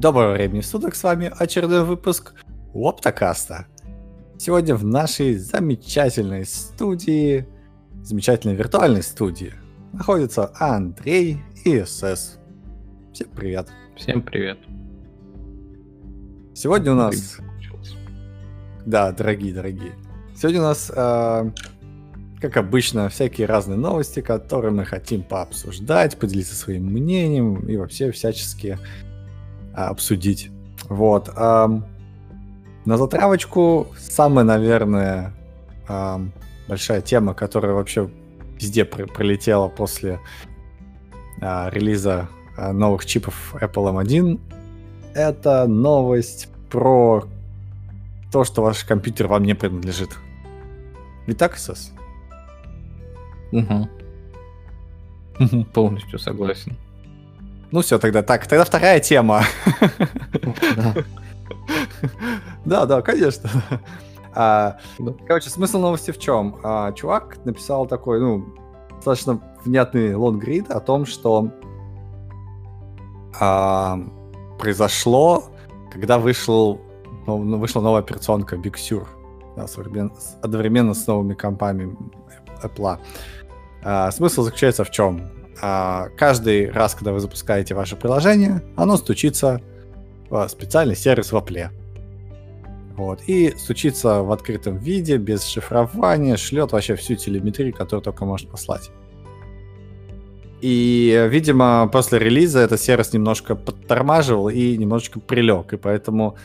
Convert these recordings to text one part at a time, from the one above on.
Доброго времени суток, с вами очередной выпуск Лоптокаста. Сегодня в нашей замечательной студии, замечательной виртуальной студии, находится Андрей и СС. Всем привет. Всем привет. Сегодня у нас... Да, дорогие, дорогие. Сегодня у нас, э, как обычно, всякие разные новости, которые мы хотим пообсуждать, поделиться своим мнением и вообще всячески обсудить. Вот. А, на затравочку самая, наверное, а, большая тема, которая вообще везде пр- пролетела после а, релиза а, новых чипов Apple M1, это новость про то, что ваш компьютер вам не принадлежит. Ведь так, СС? Угу. Полностью согласен. Ну все, тогда так. Тогда вторая тема. Да, да, конечно. А, короче, смысл новости в чем? А, чувак написал такой, ну, достаточно внятный лонгрид о том, что а, произошло, когда вышел, ну, вышла новая операционка Big Sur, одновременно с новыми компами Apple. Смысл заключается в чем? А, каждый раз, когда вы запускаете ваше приложение, оно стучится в специальный сервис в Apple. Вот. И стучится в открытом виде, без шифрования, шлет вообще всю телеметрию, которую только может послать. И, видимо, после релиза этот сервис немножко подтормаживал и немножечко прилег. И поэтому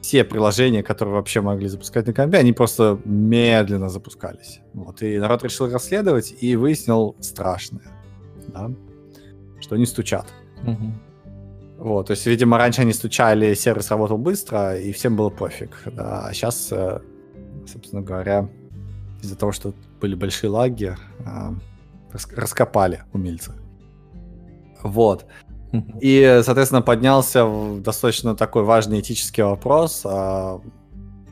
все приложения, которые вообще могли запускать на компе, они просто медленно запускались. Вот. И народ решил расследовать и выяснил страшное да, что они стучат. Угу. Вот, то есть, видимо, раньше они стучали, сервис работал быстро, и всем было пофиг. Да. А сейчас, э, собственно говоря, из-за того, что были большие лаги, э, раскопали умельцы. Вот. И, соответственно, поднялся достаточно такой важный этический вопрос, а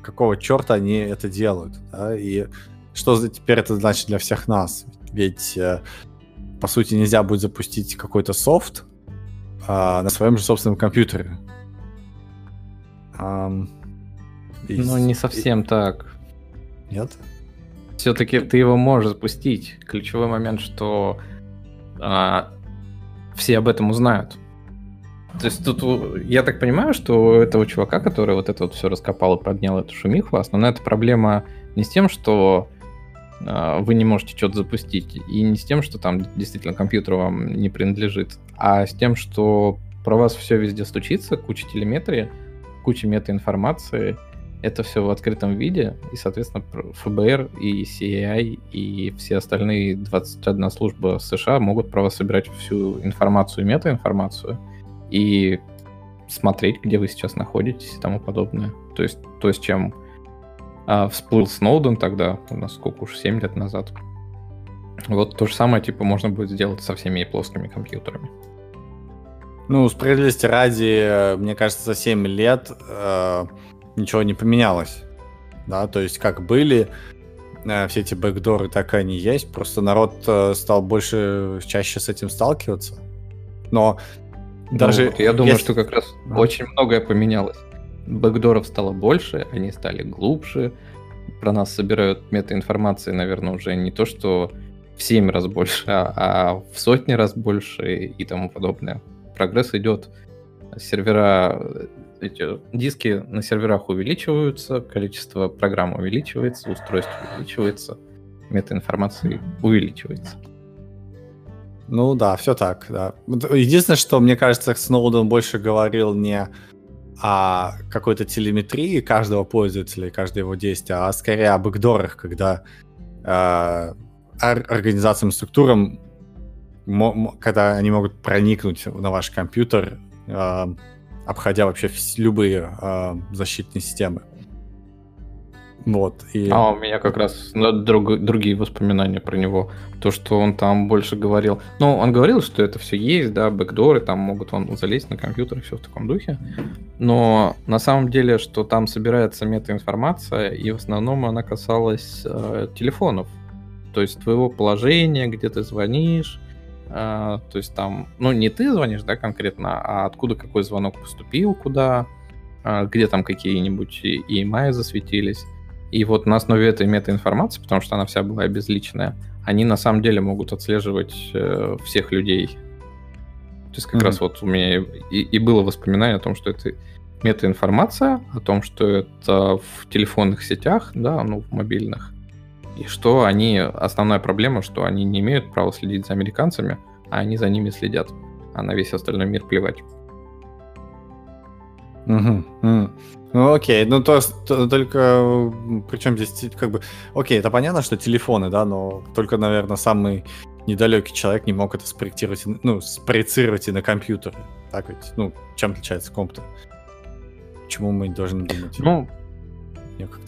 какого черта они это делают, да, и что теперь это значит для всех нас. Ведь э, по сути, нельзя будет запустить какой-то софт а, на своем же собственном компьютере. Um, и... Ну, не совсем и... так. Нет? Все-таки ты его можешь запустить. Ключевой момент, что а, все об этом узнают. То есть тут, я так понимаю, что у этого чувака, который вот это вот все раскопал и поднял эту шумиху, основная эта проблема не с тем, что а, вы не можете что-то запустить. И не с тем, что там действительно компьютер вам не принадлежит, а с тем, что про вас все везде стучится, куча телеметрии, куча метаинформации. Это все в открытом виде, и, соответственно, ФБР и CIA и все остальные 21 служба США могут про вас собирать всю информацию и метаинформацию и смотреть, где вы сейчас находитесь и тому подобное. То есть то, с чем а, всплыл Сноуден тогда, у нас сколько уж, 7 лет назад. Вот то же самое, типа, можно будет сделать со всеми плоскими компьютерами. Ну, справедливости ради, мне кажется, за 7 лет э, ничего не поменялось. Да, то есть как были э, все эти бэкдоры, так и они есть. Просто народ э, стал больше, чаще с этим сталкиваться. Но ну, даже... Вот я думаю, что как раз а? очень многое поменялось. Бэкдоров стало больше, они стали глубже. Про нас собирают метаинформации, наверное, уже не то, что в 7 раз больше, а, а в сотни раз больше и тому подобное. Прогресс идет. Сервера, эти диски на серверах увеличиваются, количество программ увеличивается, устройств увеличивается, метаинформации увеличивается. Ну да, все так, да. Единственное, что мне кажется, Сноуден больше говорил не о какой-то телеметрии каждого пользователя и каждого его действия, а скорее об бэкдорах, когда э, организациям, структурам, когда они могут проникнуть на ваш компьютер, э, обходя вообще любые э, защитные системы. Вот. И... А у меня как раз друг, другие воспоминания про него. То, что он там больше говорил. Ну, он говорил, что это все есть, да, бэкдоры, там могут вам залезть на компьютер и все в таком духе. Но на самом деле, что там собирается метаинформация, и в основном она касалась э, телефонов. То есть твоего положения, где ты звонишь, А, то есть там, ну, не ты звонишь, да, конкретно, а откуда какой звонок поступил, куда, а, где там какие-нибудь EMI засветились. И вот на основе этой метаинформации, потому что она вся была обезличенная, они на самом деле могут отслеживать э, всех людей. То есть как mm-hmm. раз вот у меня и, и было воспоминание о том, что это метаинформация, о том, что это в телефонных сетях, да, ну, в мобильных, и что они, основная проблема, что они не имеют права следить за американцами, а они за ними следят, а на весь остальной мир плевать. Угу. Ну окей, ну то, то только причем здесь как бы окей, это понятно, что телефоны, да, но только, наверное, самый недалекий человек не мог это спроектировать, ну, спроецировать и на компьютере. Так ведь, ну, чем отличается компьютер? Почему мы должны думать? Ну,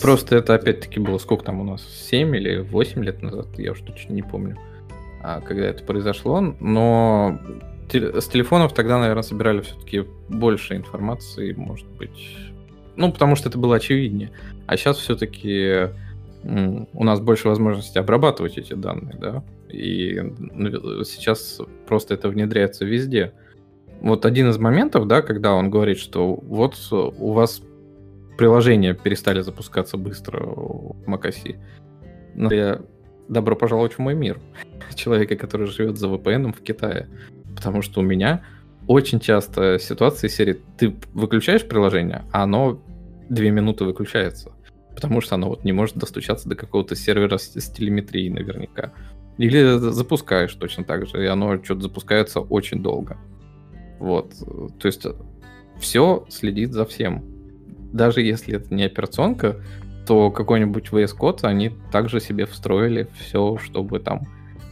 просто это опять-таки было сколько там у нас, 7 или 8 лет назад, я уж точно не помню, а, когда это произошло, но с телефонов тогда, наверное, собирали все-таки больше информации, может быть. Ну, потому что это было очевиднее. А сейчас все-таки у нас больше возможностей обрабатывать эти данные, да, и ну, сейчас просто это внедряется везде. Вот один из моментов, да, когда он говорит, что вот у вас приложения перестали запускаться быстро в macOS. Но я добро пожаловать в мой мир. Человека, который живет за VPN в Китае. Потому что у меня очень часто ситуации серии ты выключаешь приложение, а оно две минуты выключается. Потому что оно вот не может достучаться до какого-то сервера с, с телеметрией наверняка. Или запускаешь точно так же, и оно что-то запускается очень долго. Вот. То есть все следит за всем. Даже если это не операционка, то какой-нибудь VS Code они также себе встроили все, чтобы там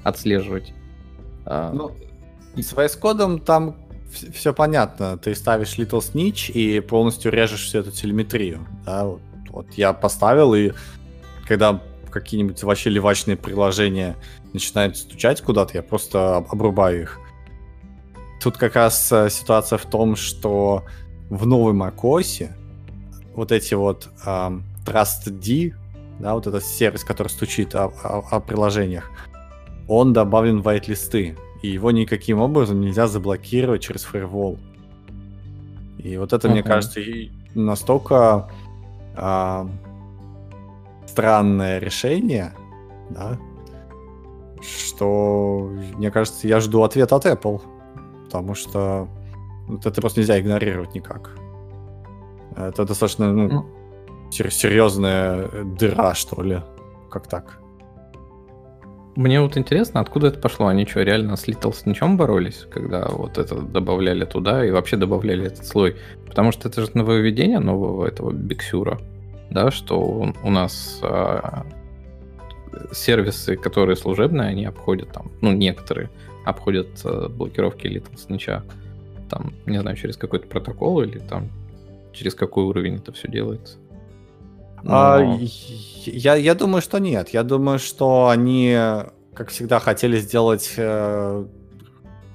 отслеживать. А, ну, с VS кодом там все понятно. Ты ставишь Little Snitch и полностью режешь всю эту телеметрию. Да? Вот, вот я поставил, и когда какие-нибудь вообще левачные приложения начинают стучать куда-то, я просто обрубаю их. Тут как раз э, ситуация в том, что в новой macOS вот эти вот um, TrustD, да, вот этот сервис, который стучит о, о, о приложениях, он добавлен в white-листы и его никаким образом нельзя заблокировать через фаервол. И вот это, uh-huh. мне кажется, настолько а, странное решение, да, что, мне кажется, я жду ответ от Apple, потому что вот это просто нельзя игнорировать никак. Это достаточно ну, ну. серьезная дыра, что ли, как так. Мне вот интересно, откуда это пошло? Они что, реально с Little Snitch'ом боролись, когда вот это добавляли туда и вообще добавляли этот слой? Потому что это же нововведение нового этого Биксюра, да, что у нас а, сервисы, которые служебные, они обходят там, ну, некоторые обходят а, блокировки Little Snitch'а, там, не знаю, через какой-то протокол или там через какой уровень это все делается. А, Но... А, я, я думаю, что нет. Я думаю, что они, как всегда, хотели сделать э,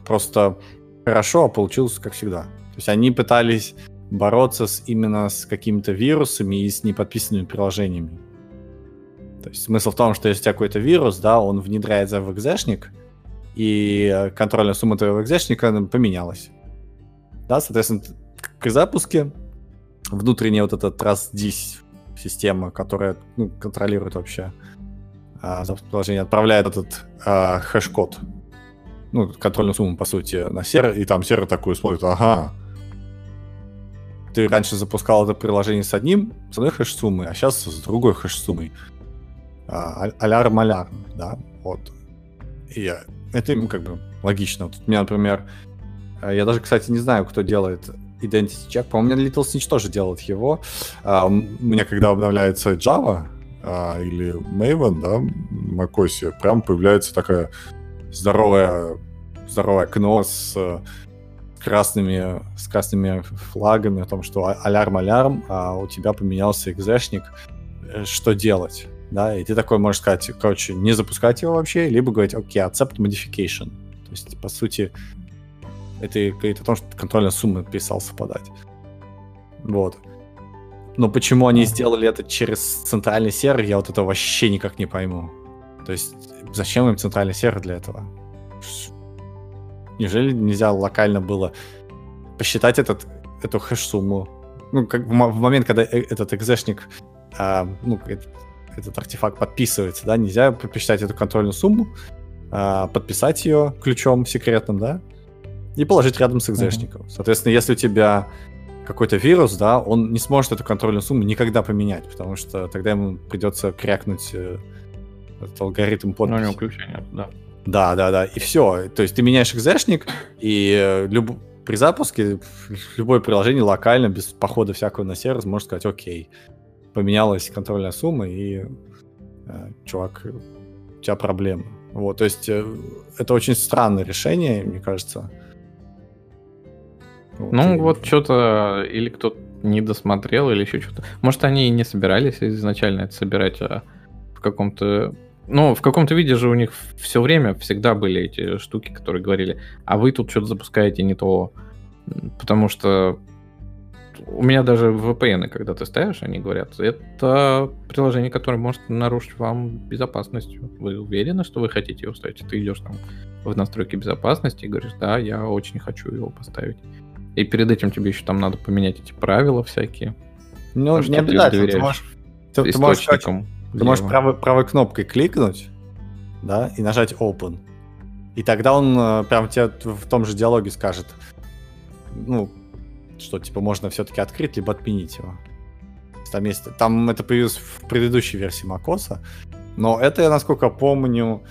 просто хорошо, а получилось как всегда. То есть они пытались бороться с, именно с какими-то вирусами и с неподписанными приложениями. То есть смысл в том, что если у тебя какой-то вирус, да, он внедряется в экзешник, и контрольная сумма твоего экзешника поменялась. Да, соответственно, при запуске внутренняя вот эта trusted система, которая ну, контролирует вообще а, приложение, отправляет этот а, хэш-код, ну, контрольную сумму, по сути, на сервер, и там сервер такой смотрит, ага, ты раньше запускал это приложение с одним, с одной хэш-суммой, а сейчас с другой хэш-суммой. А, алярм-алярм, да, вот. И это как бы логично. Вот у меня, например, я даже, кстати, не знаю, кто делает Identity Check. По-моему, Little Snitch тоже делает его. А, у меня, когда обновляется Java а, или Maven, да, в macOS, прям появляется такая здоровая, здоровое окно с красными, с красными флагами о том, что алярм-алярм, а у тебя поменялся экзешник, э, что делать? Да, и ты такой можешь сказать, короче, не запускать его вообще, либо говорить, окей, okay, accept modification. То есть, по сути, это говорит о том, что контрольная сумма перестала совпадать. Вот. Но почему они сделали это через центральный сервер, я вот это вообще никак не пойму. То есть, зачем им центральный сервер для этого? неужели нельзя локально было посчитать этот, эту хэш-сумму? Ну, как в, в момент, когда э, этот экзешник, а, ну, этот, этот артефакт подписывается, да, нельзя посчитать эту контрольную сумму, а, подписать ее ключом секретным, да, и положить рядом с экзешником. Mm-hmm. Соответственно, если у тебя какой-то вирус, да, он не сможет эту контрольную сумму никогда поменять, потому что тогда ему придется крякнуть э, этот алгоритм подписи. Ну, включение, да. Да, да, да, и все. То есть ты меняешь экзешник, и э, люб... при запуске любое приложение локально, без похода всякого на сервис, может сказать, окей, поменялась контрольная сумма, и, э, чувак, у тебя проблемы. Вот, то есть э, это очень странное решение, мне кажется. Вот, ну, и... вот что-то или кто-то не досмотрел, или еще что-то. Может, они и не собирались изначально это собирать, а в каком-то ну, в каком-то виде же у них все время всегда были эти штуки, которые говорили, а вы тут что-то запускаете не то. Потому что у меня даже VPN, когда ты ставишь, они говорят, это приложение, которое может нарушить вам безопасность. Вы уверены, что вы хотите его ставить? Ты идешь там в настройки безопасности и говоришь, да, я очень хочу его поставить. И перед этим тебе еще там надо поменять эти правила всякие. Ну, не обязательно. Ты можешь, ты, ты можешь ты можешь правой, правой кнопкой кликнуть, да, и нажать Open. И тогда он э, прям тебе в том же диалоге скажет, ну, что, типа, можно все-таки открыть, либо отменить его. Там, есть, там это появилось в предыдущей версии macOS, но это, я насколько помню,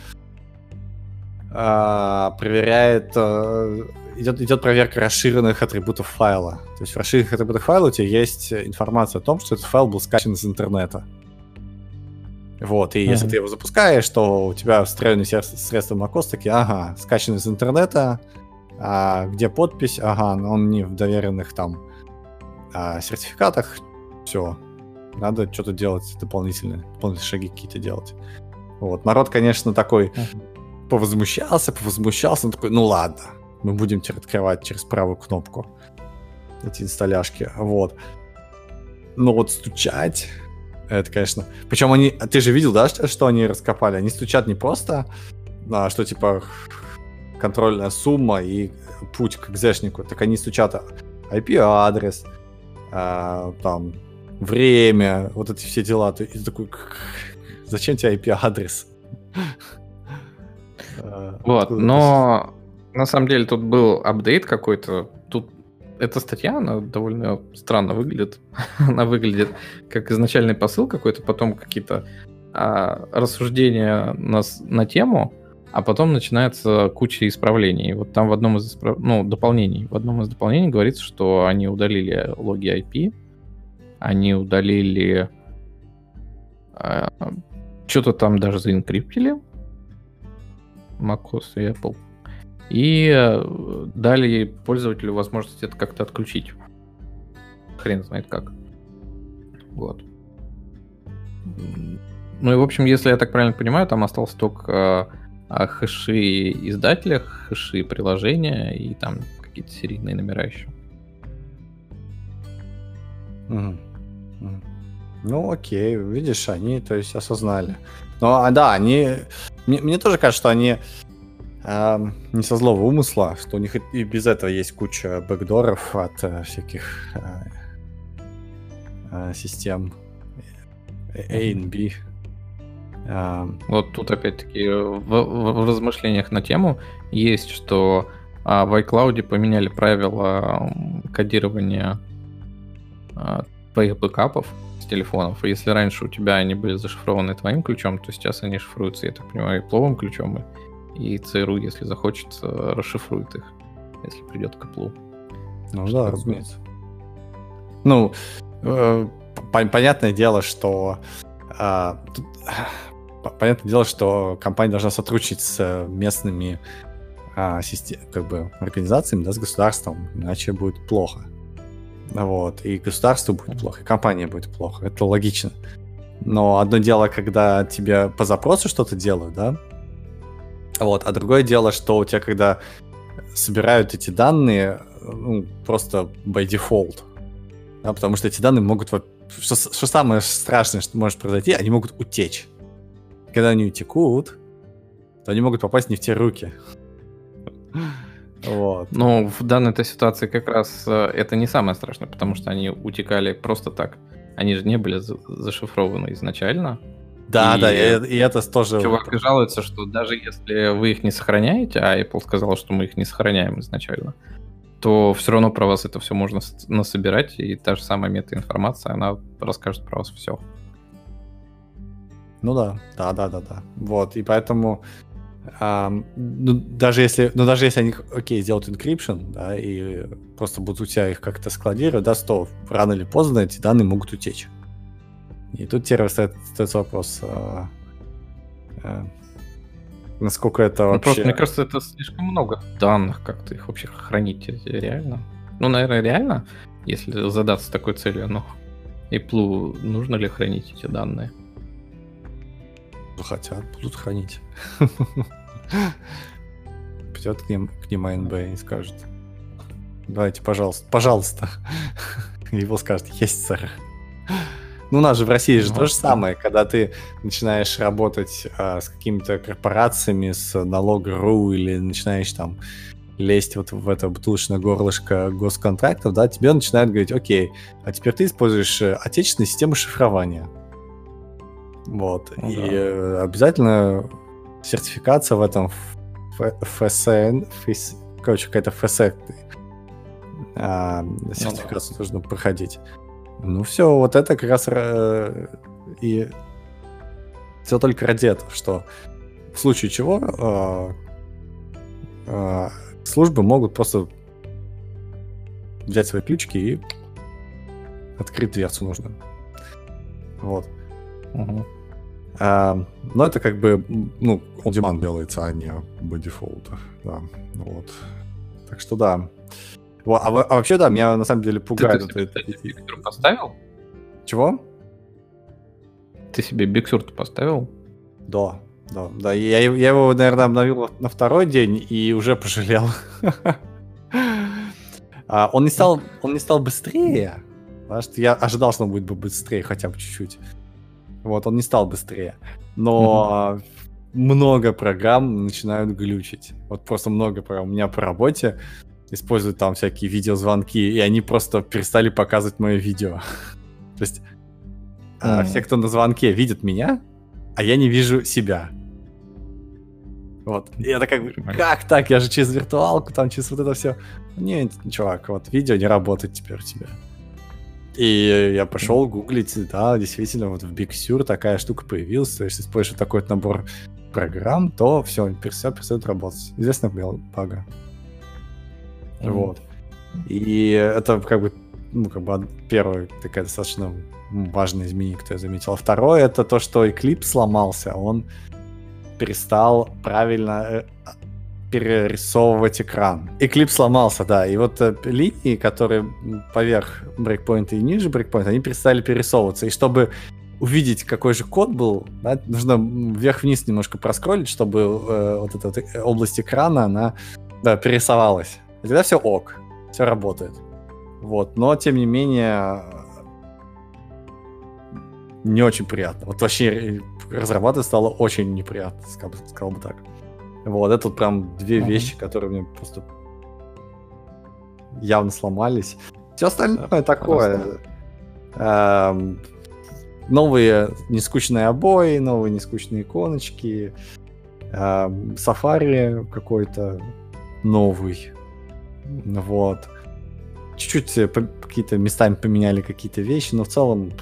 э, проверяет, э, идет, идет проверка расширенных атрибутов файла. То есть в расширенных атрибутах файла у тебя есть информация о том, что этот файл был скачан из интернета. Вот, и mm-hmm. если ты его запускаешь, то у тебя встроенные средства macOS такие, ага, скачан из интернета, а где подпись, ага, он не в доверенных там а, сертификатах, все, надо что-то делать дополнительные, дополнительные шаги какие-то делать. Вот, народ, конечно, такой повозмущался, повозмущался, он такой, ну ладно, мы будем теперь открывать через правую кнопку эти инсталляшки, вот. Но вот стучать это, конечно. Причем они... Ты же видел, да, что, что они раскопали? Они стучат не просто, а, что типа контрольная сумма и путь к экзешнику. Так они стучат IP-адрес, а, там, время, вот эти все дела. Ты, ты такой, зачем тебе IP-адрес? А, вот, но на самом деле тут был апдейт какой-то. Тут эта статья, она довольно странно выглядит. она выглядит как изначальный посыл какой-то, потом какие-то а, рассуждения на, на тему, а потом начинается куча исправлений. Вот там в одном из исправ... ну, дополнений, в одном из дополнений говорится, что они удалили логи IP, они удалили а, что-то там даже заинкриптили, macOS и Apple и э, дали пользователю возможность это как-то отключить. Хрен знает как. Вот. Ну и, в общем, если я так правильно понимаю, там осталось только э, хэши издателя, хэши приложения и там какие-то серийные номера еще. Ну, окей, видишь, они, то есть, осознали. Ну, а да, они... Мне, мне тоже кажется, что они не со злого умысла, что у них и без этого есть куча бэкдоров от а, всяких а, систем A и B. Вот тут опять-таки в, в, размышлениях на тему есть, что а, в iCloud поменяли правила кодирования а, твоих бэкапов с телефонов. И если раньше у тебя они были зашифрованы твоим ключом, то сейчас они шифруются, я так понимаю, пловым ключом. И и ЦРУ, если захочет, расшифрует их, если придет к Apple. Ну что да, разумеется. Ну, э, понятное дело, что э, тут, понятное дело, что компания должна сотрудничать с местными э, систем, как бы организациями, да, с государством, иначе будет плохо. Вот, и государству будет плохо, и компания будет плохо. Это логично. Но одно дело, когда тебе по запросу что-то делают, да, вот. А другое дело, что у тебя, когда собирают эти данные, ну, просто by default, да, потому что эти данные могут... Что, что самое страшное, что может произойти, они могут утечь. Когда они утекут, то они могут попасть не в те руки. Вот. Но в данной этой ситуации как раз э, это не самое страшное, потому что они утекали просто так. Они же не были зашифрованы изначально. Да, и, да, и, и это тоже... Чувак жалуется, что даже если вы их не сохраняете, а Apple сказал, что мы их не сохраняем изначально, то все равно про вас это все можно насобирать, и та же самая метаинформация, она расскажет про вас все. Ну да, да, да, да, да. Вот, и поэтому Um, ну, даже если, ну, даже если они, окей, сделают encryption, да, и просто будут у тебя их как-то складировать, да, то рано или поздно эти данные могут утечь. И тут теперь остается вопрос, а, а, насколько это ну, вообще... Просто, мне кажется, это слишком много данных, как-то их вообще хранить реально. Ну, наверное, реально, если задаться такой целью, но Apple нужно ли хранить эти данные? Хотят, будут хранить. Придет к ним, к ним АНБ и скажет, давайте, пожалуйста, пожалуйста. Его скажет, есть, сэр. Ну, у нас же в России же ну, то же самое, когда ты начинаешь работать а, с какими-то корпорациями, с налог.ру или начинаешь там лезть вот в это бутылочное горлышко госконтрактов, да, тебе начинают говорить, окей, а теперь ты используешь э, отечественные системы шифрования. Вот. Ну, и да. Э, обязательно сертификация в этом ФСН, ФС, короче, какая-то ФС а, сертификацию ну, да. нужно проходить. Ну все, вот это как раз и все только ради этого, что в случае чего э, э, службы могут просто взять свои ключики и открыть дверцу нужно. Вот. Угу. А, но это как бы, ну, on demand делается, а не по дефолту. Да, вот. Так что да. А, а вообще, да, меня на самом деле пугает. Ты, ты, ты Big поставил? Чего? Ты себе Big поставил? Да, да, да. Я, я его, наверное, обновил на второй день и уже пожалел. а, он не стал, он не стал быстрее, потому что я ожидал, что он будет быстрее хотя бы чуть-чуть. Вот, он не стал быстрее. Но много программ начинают глючить. Вот просто много программ. У меня по работе используют там всякие видеозвонки, и они просто перестали показывать мое видео. То есть mm-hmm. все, кто на звонке, видят меня, а я не вижу себя. Вот. И это как бы, как так? Я же через виртуалку, там через вот это все. Нет, чувак, вот видео не работает теперь у тебя. И я пошел гуглить, да, действительно, вот в Big Sur такая штука появилась, то есть используешь такой вот набор программ, то все, все перестает работать. Известно бага. Mm-hmm. Вот. И это как бы, ну, как бы первое такая достаточно важное изменение, которое я заметил. А второе, это то, что Eclipse сломался, он перестал правильно э, перерисовывать экран. Eclipse сломался, да, и вот э, линии, которые поверх брейкпоинта и ниже брейкпоинта, они перестали перерисовываться. И чтобы увидеть, какой же код был, да, нужно вверх-вниз немножко проскролить, чтобы э, вот эта вот э, область экрана, она да, перерисовалась. И тогда все ок, все работает. Вот, но тем не менее не очень приятно. Вот вообще э, разрабатывать стало очень неприятно, сказал, сказал бы так. Вот, это вот прям две mm-hmm. вещи, которые мне просто явно сломались. Все остальное да, такое. Эм, новые нескучные обои, новые нескучные иконочки, эм, Safari какой-то новый. Вот. Чуть-чуть какие-то местами поменяли какие-то вещи, но в целом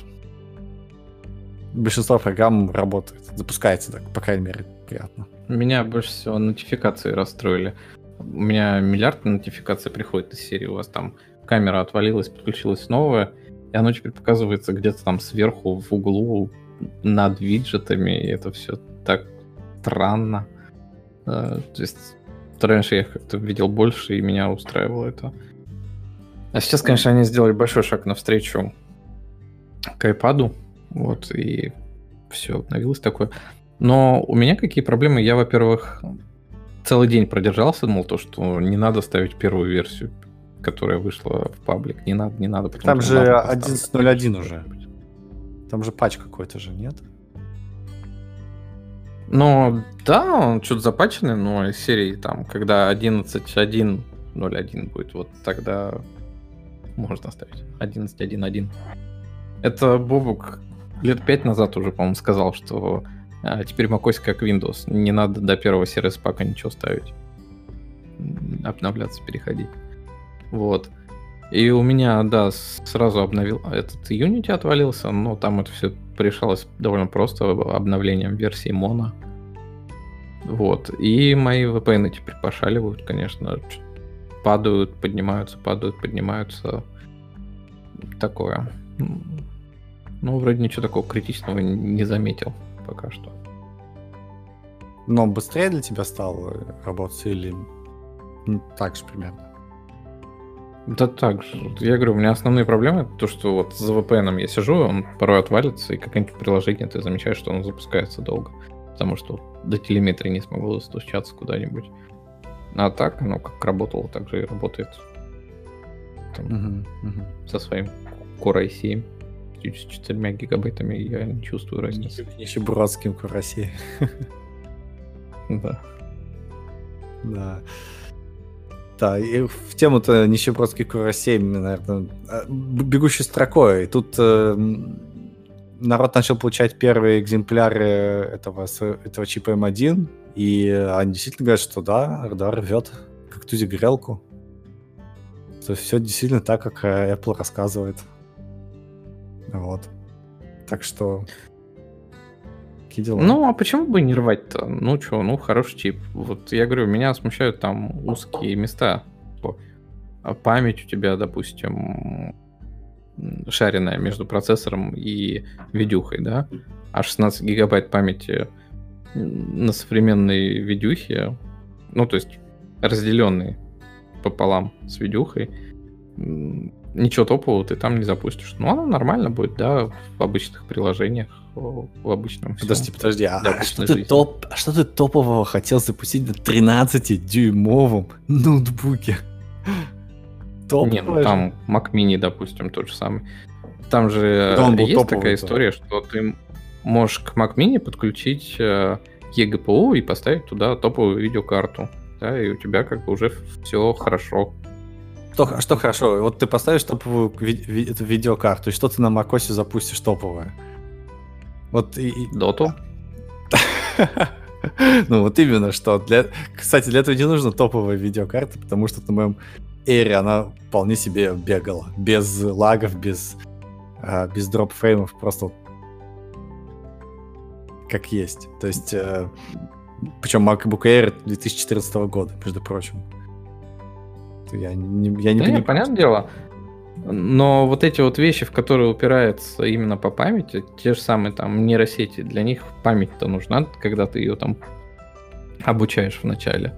большинство программ работает, запускается так, по крайней мере, приятно. Меня больше всего нотификации расстроили. У меня миллиард нотификаций приходит из серии. У вас там камера отвалилась, подключилась новая, и оно теперь показывается где-то там сверху в углу над виджетами, и это все так странно. Uh, то есть раньше я как-то видел больше, и меня устраивало это. А сейчас, конечно, они сделали большой шаг навстречу к iPad, вот, и все обновилось такое. Но у меня какие проблемы? Я, во-первых, целый день продержался, думал то, что не надо ставить первую версию, которая вышла в паблик. Не надо, не надо. Там же 11.01 уже. Там же патч какой-то же, нет? Ну, да, он что-то запаченный, но серии там, когда 11.1 0.1 будет, вот тогда можно ставить 11.1.1. Это Бобук лет пять назад уже, по-моему, сказал, что а, теперь macOS как Windows. Не надо до первого сервис пака ничего ставить. Обновляться, переходить. Вот. И у меня, да, сразу обновил этот Unity отвалился, но там это все решалось довольно просто обновлением версии Mono. Вот. И мои VPN теперь пошаливают, конечно. Падают, поднимаются, падают, поднимаются. Такое. Ну, вроде ничего такого критичного не заметил пока что. Но быстрее для тебя стало работать или так же примерно? Да так же. Я говорю, у меня основные проблемы то, что вот за VPN я сижу, он порой отвалится, и какое-нибудь приложение ты замечаешь, что оно запускается долго. Потому что до телеметрии не смогло достучаться куда-нибудь. А так, оно как работало, так же и работает. Там, угу, угу. Со своим Core i7 с 4 гигабайтами я не чувствую разницы. Нищебродским Core i7. Да. Да. Да, и в тему-то нищебродский Core 7, наверное, а, бегущей строкой. Тут э, народ начал получать первые экземпляры этого, этого чипа M1, и они действительно говорят, что да, RDR рвет как тузик грелку. То все действительно так, как э, Apple рассказывает. Вот. Так что... Какие дела? Ну, а почему бы не рвать-то? Ну, что, ну, хороший чип. Вот я говорю, меня смущают там узкие места. А память у тебя, допустим, шаренная между процессором и видюхой, да? А 16 гигабайт памяти на современной видюхе, ну, то есть разделенный пополам с видюхой, ничего топового ты там не запустишь. Ну, оно нормально будет, да, в обычных приложениях, в обычном Подожди, всем. подожди, а, а, что ты топ, а что ты топового хотел запустить на 13-дюймовом ноутбуке? Топовый Не, ну там Mac Mini, допустим, тот же самый. Там же да, есть топовый, такая история, что ты можешь к Mac Mini подключить э, eGPU и поставить туда топовую видеокарту. Да, и у тебя как бы уже все хорошо. Что, а что хорошо? Вот ты поставишь топовую ви- ви- эту видеокарту, и что ты на macOS запустишь топовое? Вот и... Доту? ну вот именно что. Для... Кстати, для этого не нужно топовая видеокарта, потому что на моем Эйре она вполне себе бегала. Без лагов, без, а, без дроп-фреймов, просто как есть. То есть, э, причем MacBook Air 2014 года, между прочим я не, я не да понимаю. понятное дело. Но вот эти вот вещи, в которые упирается именно по памяти, те же самые там нейросети, для них память-то нужна, когда ты ее там обучаешь в начале.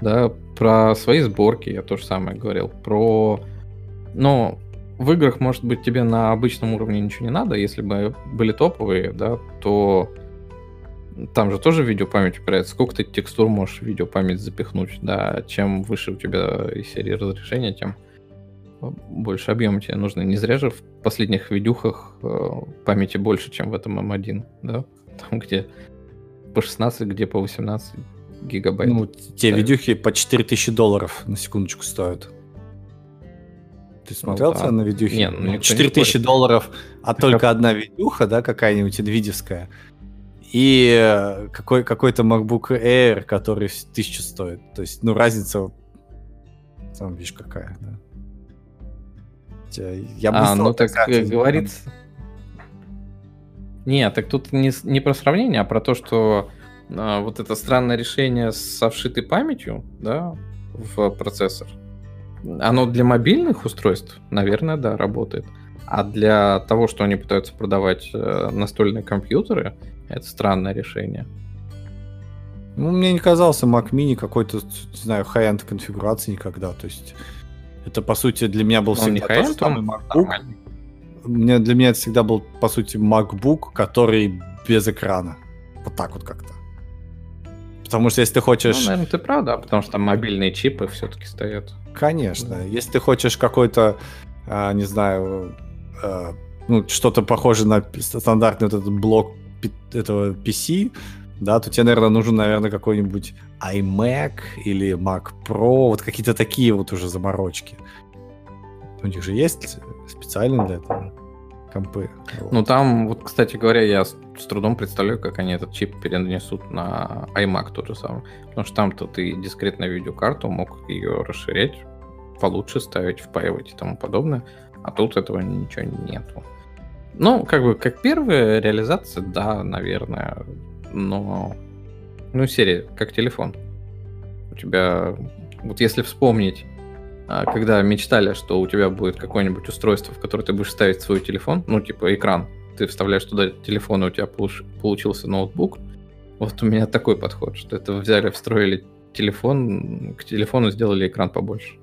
Да, про свои сборки я то же самое говорил. Про... Ну, в играх, может быть, тебе на обычном уровне ничего не надо. Если бы были топовые, да, то там же тоже видеопамять упирается. Сколько ты текстур можешь в видеопамять запихнуть, да, чем выше у тебя из серии разрешения, тем больше объема тебе нужно. Не зря же в последних видюхах э, памяти больше, чем в этом M1, да? Там, где по 16, где по 18 гигабайт. Ну, те видюхи по 4000 долларов на секундочку стоят. Ты смотрел ну, да. на видюхи? Нет, ну, 4000 долларов, а только одна видюха, да, какая-нибудь видевская и э, какой, какой-то MacBook Air, который тысячу стоит. То есть, ну, разница, сам видишь, какая, да. Я а, ну так э, говорится... Нет, так тут не, не про сравнение, а про то, что а, вот это странное решение со вшитой памятью, да, в процессор, оно для мобильных устройств, наверное, да, работает. А для того, что они пытаются продавать э, настольные компьютеры, это странное решение. Ну, мне не казался Mac Mini какой-то, не знаю, high-end конфигурации никогда. То есть это, по сути, для меня был всегда не тот самый MacBook. Мне, для меня это всегда был, по сути, MacBook, который без экрана. Вот так вот как-то. Потому что если ты хочешь... Ну, наверное, ты прав, да, потому что там мобильные чипы все-таки стоят. Конечно. Да. Если ты хочешь какой-то, а, не знаю, а, ну, что-то похожее на стандартный вот этот блок этого PC, да, то тебе, наверное, нужен, наверное, какой-нибудь iMac или Mac Pro, вот какие-то такие вот уже заморочки. У них же есть специально для этого компы. Вот. Ну там, вот, кстати говоря, я с, с трудом представляю, как они этот чип перенесут на iMac тот же самый. Потому что там-то ты дискретную видеокарту мог ее расширять, получше ставить, впаивать и тому подобное. А тут этого ничего нету. Ну, как бы, как первая реализация, да, наверное. Но, ну, серия, как телефон. У тебя, вот если вспомнить, а, когда мечтали, что у тебя будет какое-нибудь устройство, в которое ты будешь ставить свой телефон, ну, типа экран, ты вставляешь туда телефон, и у тебя получился ноутбук. Вот у меня такой подход, что это взяли, встроили телефон, к телефону сделали экран побольше.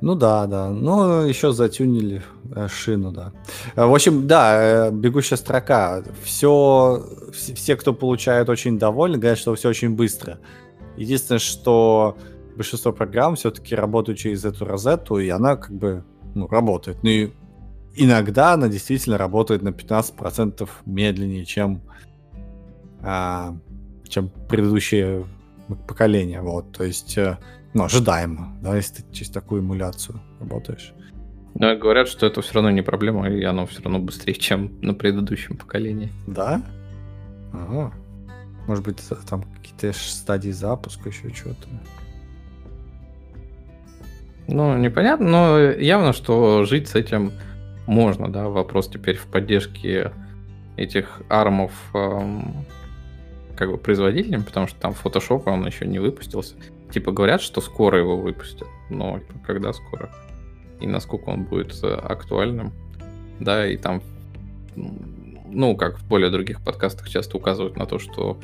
Ну да, да. Ну, еще затюнили э, шину, да. Э, в общем, да, э, бегущая строка. Все, все, кто получает, очень довольны, говорят, что все очень быстро. Единственное, что большинство программ все-таки работают через эту розету, и она как бы ну, работает. Ну и иногда она действительно работает на 15% медленнее, чем, а, чем предыдущее поколение. Вот, то есть ну, ожидаемо, да, если ты через такую эмуляцию работаешь. Но говорят, что это все равно не проблема, и оно все равно быстрее, чем на предыдущем поколении. Да? Ага. Может быть, там какие-то стадии запуска, еще что-то. Ну, непонятно, но явно, что жить с этим можно, да. Вопрос теперь в поддержке этих армов эм, как бы производителям, потому что там Photoshop, он еще не выпустился. Типа говорят, что скоро его выпустят, но типа, когда скоро? И насколько он будет э, актуальным? Да, и там, ну, как в более других подкастах часто указывают на то, что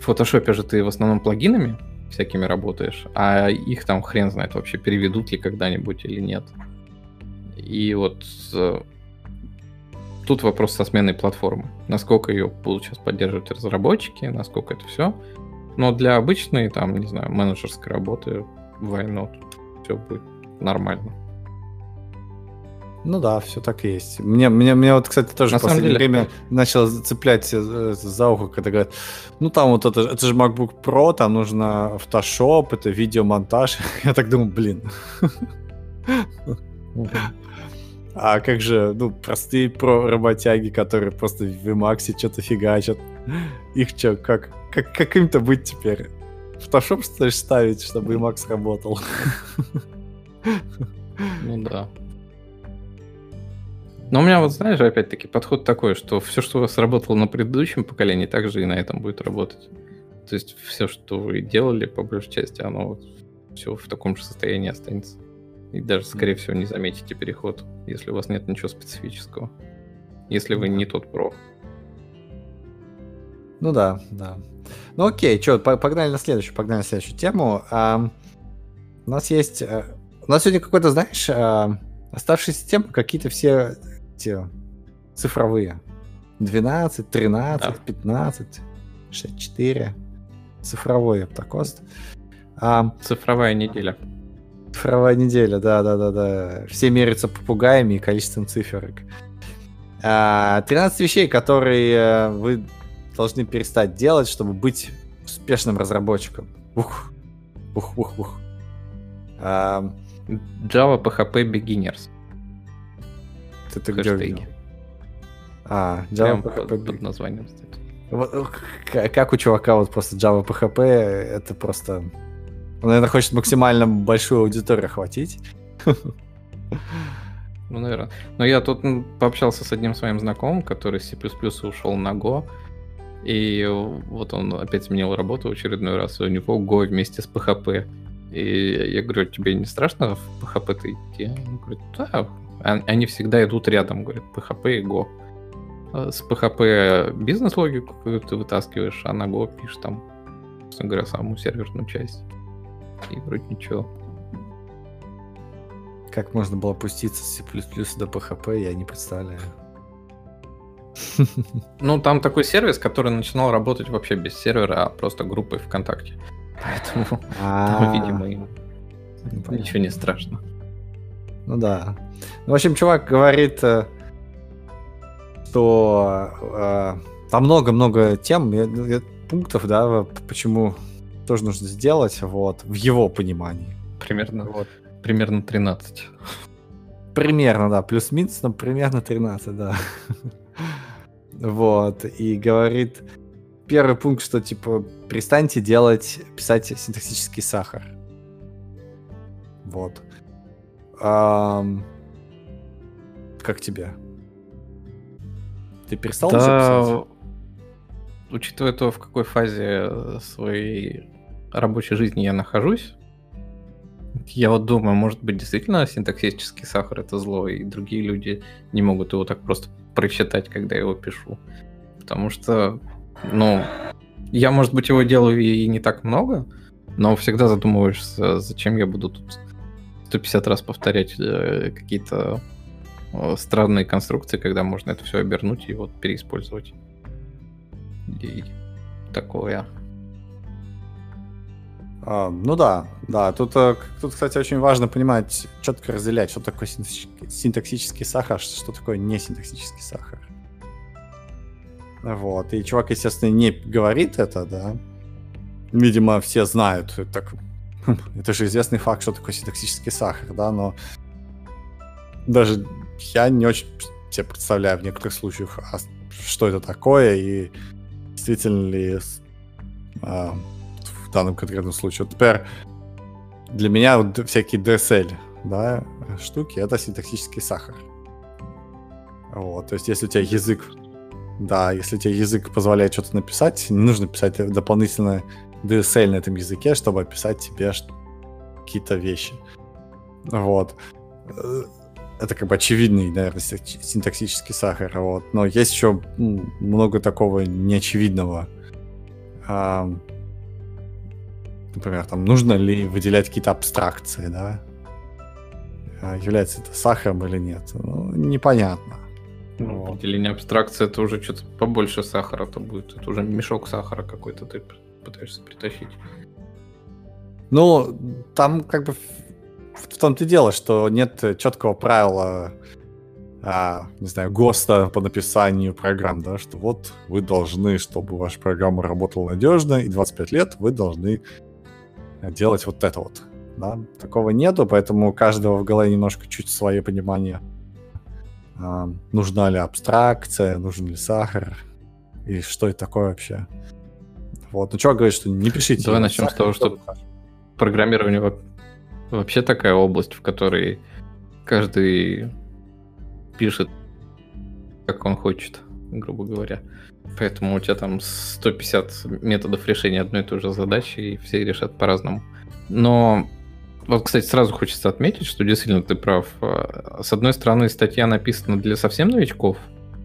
в фотошопе же ты в основном плагинами всякими работаешь, а их там хрен знает вообще, переведут ли когда-нибудь или нет. И вот э, тут вопрос со сменой платформы. Насколько ее будут сейчас поддерживать разработчики, насколько это все но для обычной, там, не знаю, менеджерской работы, why not? Все будет нормально. Ну да, все так и есть. Мне, мне, мне вот, кстати, тоже На в последнее деле... время начало цеплять э, за ухо, когда говорят, ну там вот это, это же MacBook Pro, там нужно Photoshop, это видеомонтаж. Я так думаю, блин. А как же, ну, простые про работяги, которые просто в Emacs что-то фигачат. Их что, как, как, как им-то быть теперь? Photoshop, что ли, ставить, чтобы Emacs работал? Ну да. Но у меня вот, знаешь, опять-таки подход такой, что все, что у вас работало на предыдущем поколении, также и на этом будет работать. То есть все, что вы делали, по большей части, оно все в таком же состоянии останется. И даже, скорее всего, не заметите переход, если у вас нет ничего специфического. Если вы не тот про. Ну да, да. Ну окей, что, погнали на следующую, погнали на следующую тему. А, у нас есть... А, у нас сегодня какой-то, знаешь, а, оставшиеся темы какие-то все те, цифровые. 12, 13, да. 15, 64. Цифровой оптокост. А, Цифровая неделя. Цифровая неделя, да-да-да-да. Все мерятся попугаями и количеством циферок. 13 а, вещей, которые э, вы должны перестать делать, чтобы быть успешным разработчиком. Ух, ух, ух, ух. А, Java PHP Beginners. Ты, ты где увидел? А, Java PHP под, под названием, кстати. Вот, как у чувака вот просто Java PHP, это просто он, наверное, хочет максимально большую аудиторию охватить. Ну, наверное. Но я тут пообщался с одним своим знакомым, который с C++ ушел на Go. И вот он опять сменил работу в очередной раз, и у него Go вместе с PHP. И я говорю, тебе не страшно в PHP-то идти? Он говорит, да, они всегда идут рядом, говорит, PHP и Go. А с PHP бизнес-логику ты вытаскиваешь, а на Go пишешь там, собственно говоря, саму серверную часть и вроде ничего. Как можно было опуститься с C++ до PHP, я не представляю. Ну, там такой сервис, который начинал работать вообще без сервера, а просто группой ВКонтакте. Поэтому, там, видимо, им ничего не страшно. Ну да. Ну, в общем, чувак говорит, э, что э, там много-много тем. Пунктов, да, почему тоже нужно сделать, вот, в его понимании. Примерно, вот. примерно 13. Примерно, да, плюс-минус, но примерно 13, да. Вот, и говорит, первый пункт, что, типа, перестаньте делать, писать синтаксический сахар. Вот. Ам... Как тебе? Ты перестал да, уже писать? Учитывая то, в какой фазе своей рабочей жизни я нахожусь, я вот думаю, может быть, действительно синтаксический сахар это зло, и другие люди не могут его так просто просчитать, когда его пишу. Потому что, ну, я, может быть, его делаю и не так много, но всегда задумываешься, зачем я буду тут 150 раз повторять э, какие-то э, странные конструкции, когда можно это все обернуть и вот переиспользовать. И такое. А, ну да, да. Тут, э, тут, кстати, очень важно понимать, четко разделять, что такое синтаксический сахар, что такое несинтаксический сахар. Вот. И чувак, естественно, не говорит это, да. Видимо, все знают. Так, это же известный факт, что такое синтаксический сахар, да, но даже я не очень себе представляю в некоторых случаях, а что это такое и действительно ли а, в данном конкретном случае. Вот, например, для меня вот всякие DSL, да, штуки, это синтаксический сахар. Вот, то есть если у тебя язык, да, если у тебя язык позволяет что-то написать, не нужно писать дополнительно DSL на этом языке, чтобы описать тебе какие-то вещи. Вот. Э, это как бы очевидный, наверное, синтаксический сахар. Вот. Но есть еще много такого неочевидного например, там нужно ли выделять какие-то абстракции, да? А является это сахаром или нет? Ну, непонятно. Ну, вот. Или не абстракция, это уже что-то побольше сахара-то будет. Это уже мешок сахара какой-то ты пытаешься притащить. Ну, там как бы в том-то и дело, что нет четкого правила, а, не знаю, ГОСТа по написанию программ, да, что вот вы должны, чтобы ваша программа работала надежно, и 25 лет вы должны делать вот это вот. Да? Такого нету, поэтому у каждого в голове немножко чуть свое понимание. А, нужна ли абстракция, нужен ли сахар, и что это такое вообще. Вот, ну что говорит, что не пишите. Давай начнем с того, что программирование вообще такая область, в которой каждый пишет, как он хочет, грубо говоря. Поэтому у тебя там 150 методов решения одной и той же задачи, и все решат по-разному. Но вот, кстати, сразу хочется отметить, что действительно ты прав. А, с одной стороны, статья написана для совсем новичков,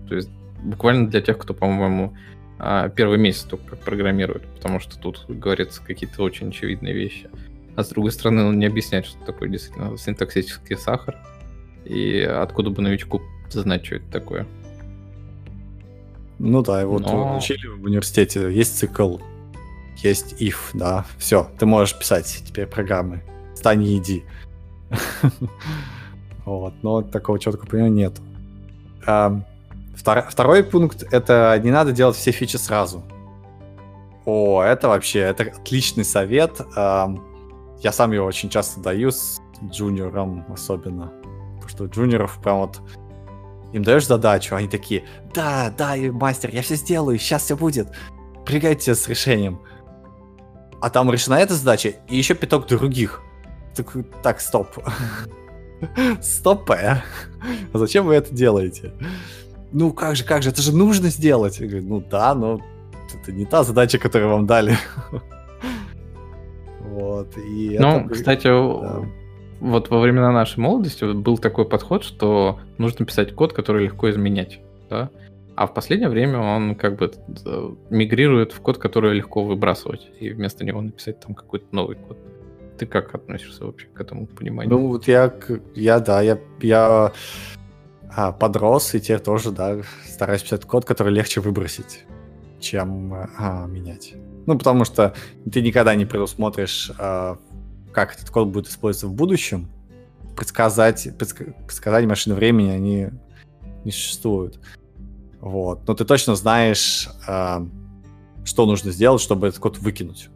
то есть буквально для тех, кто, по-моему, а, первый месяц только программирует, потому что тут говорится какие-то очень очевидные вещи. А с другой стороны, он не объясняет, что такое действительно синтаксический сахар, и откуда бы новичку знать, что это такое. Ну да, и вот Но... учили в университете, есть цикл, есть if, да, все, ты можешь писать теперь программы, стань и иди. Вот, но такого четкого понимания нет. Второй пункт — это не надо делать все фичи сразу. О, это вообще, это отличный совет. Я сам его очень часто даю с джуниором особенно. Потому что джуниоров прям вот им даешь задачу, они такие, да, да, мастер, я все сделаю, сейчас все будет. Пригайте с решением. А там решена эта задача и еще пяток других. Так, так стоп. Стоп, э. А зачем вы это делаете? Ну как же, как же, это же нужно сделать. Я говорю, ну да, но это не та задача, которую вам дали. Вот. И ну, это... кстати, да вот во времена нашей молодости был такой подход, что нужно писать код, который легко изменять, да? А в последнее время он как бы э, мигрирует в код, который легко выбрасывать, и вместо него написать там какой-то новый код. Ты как относишься вообще к этому пониманию? Ну, вот я, я да, я, я а, подрос, и теперь тоже, да, стараюсь писать код, который легче выбросить, чем а, менять. Ну, потому что ты никогда не предусмотришь а, как этот код будет использоваться в будущем, предсказать, предсказать машины времени, они не существуют. Вот. Но ты точно знаешь, э, что нужно сделать, чтобы этот код выкинуть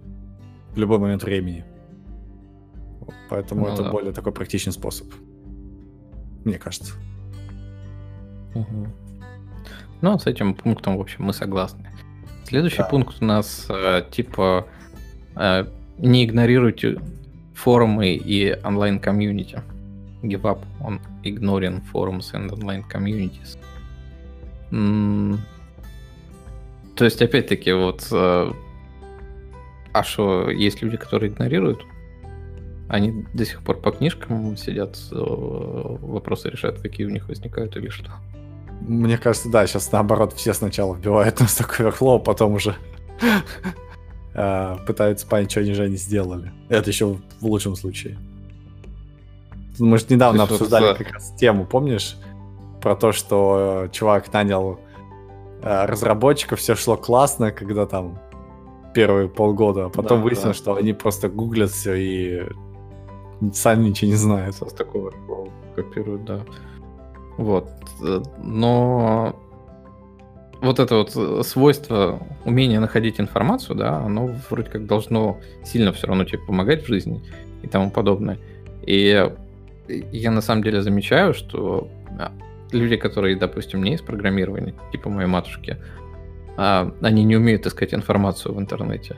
в любой момент времени. Поэтому ну, это да. более такой практичный способ. Мне кажется. Угу. Ну, с этим пунктом, в общем, мы согласны. Следующий да. пункт у нас э, типа э, не игнорируйте форумы и онлайн-комьюнити. Give up on ignoring forums and online communities. М- то есть, опять-таки, вот... Э, а что, есть люди, которые игнорируют? Они до сих пор по книжкам сидят, э, вопросы решают, какие у них возникают или что? Мне кажется, да, сейчас наоборот все сначала вбивают на Stack Overflow, а потом уже э, пытаются понять, что они же не сделали. Это еще в лучшем случае. Мы же недавно обсуждали как раз тему, помнишь? Про то, что чувак нанял Э, разработчиков все шло классно, когда там первые полгода, а потом да, выяснилось, да. что они просто гуглят все и сами ничего не знают. Со такого копируют, да. Вот. Но вот это вот свойство, умение находить информацию, да, оно вроде как должно сильно все равно тебе помогать в жизни и тому подобное. И я на самом деле замечаю, что а, люди, которые, допустим, не из программирования, типа моей матушки, а, они не умеют искать информацию в интернете.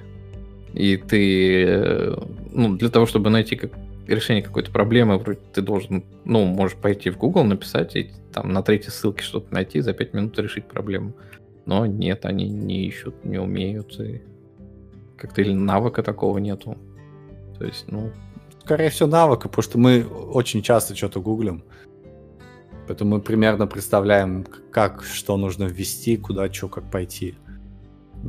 И ты, э, ну, для того, чтобы найти как, решение какой-то проблемы, вроде ты должен, ну, можешь пойти в Google, написать и там на третьей ссылке что-то найти, за пять минут решить проблему. Но нет, они не ищут, не умеют, и как-то или навыка такого нету. То есть, ну... Скорее всего, навыка, потому что мы очень часто что-то гуглим. Поэтому мы примерно представляем, как, что нужно ввести, куда, что, как пойти.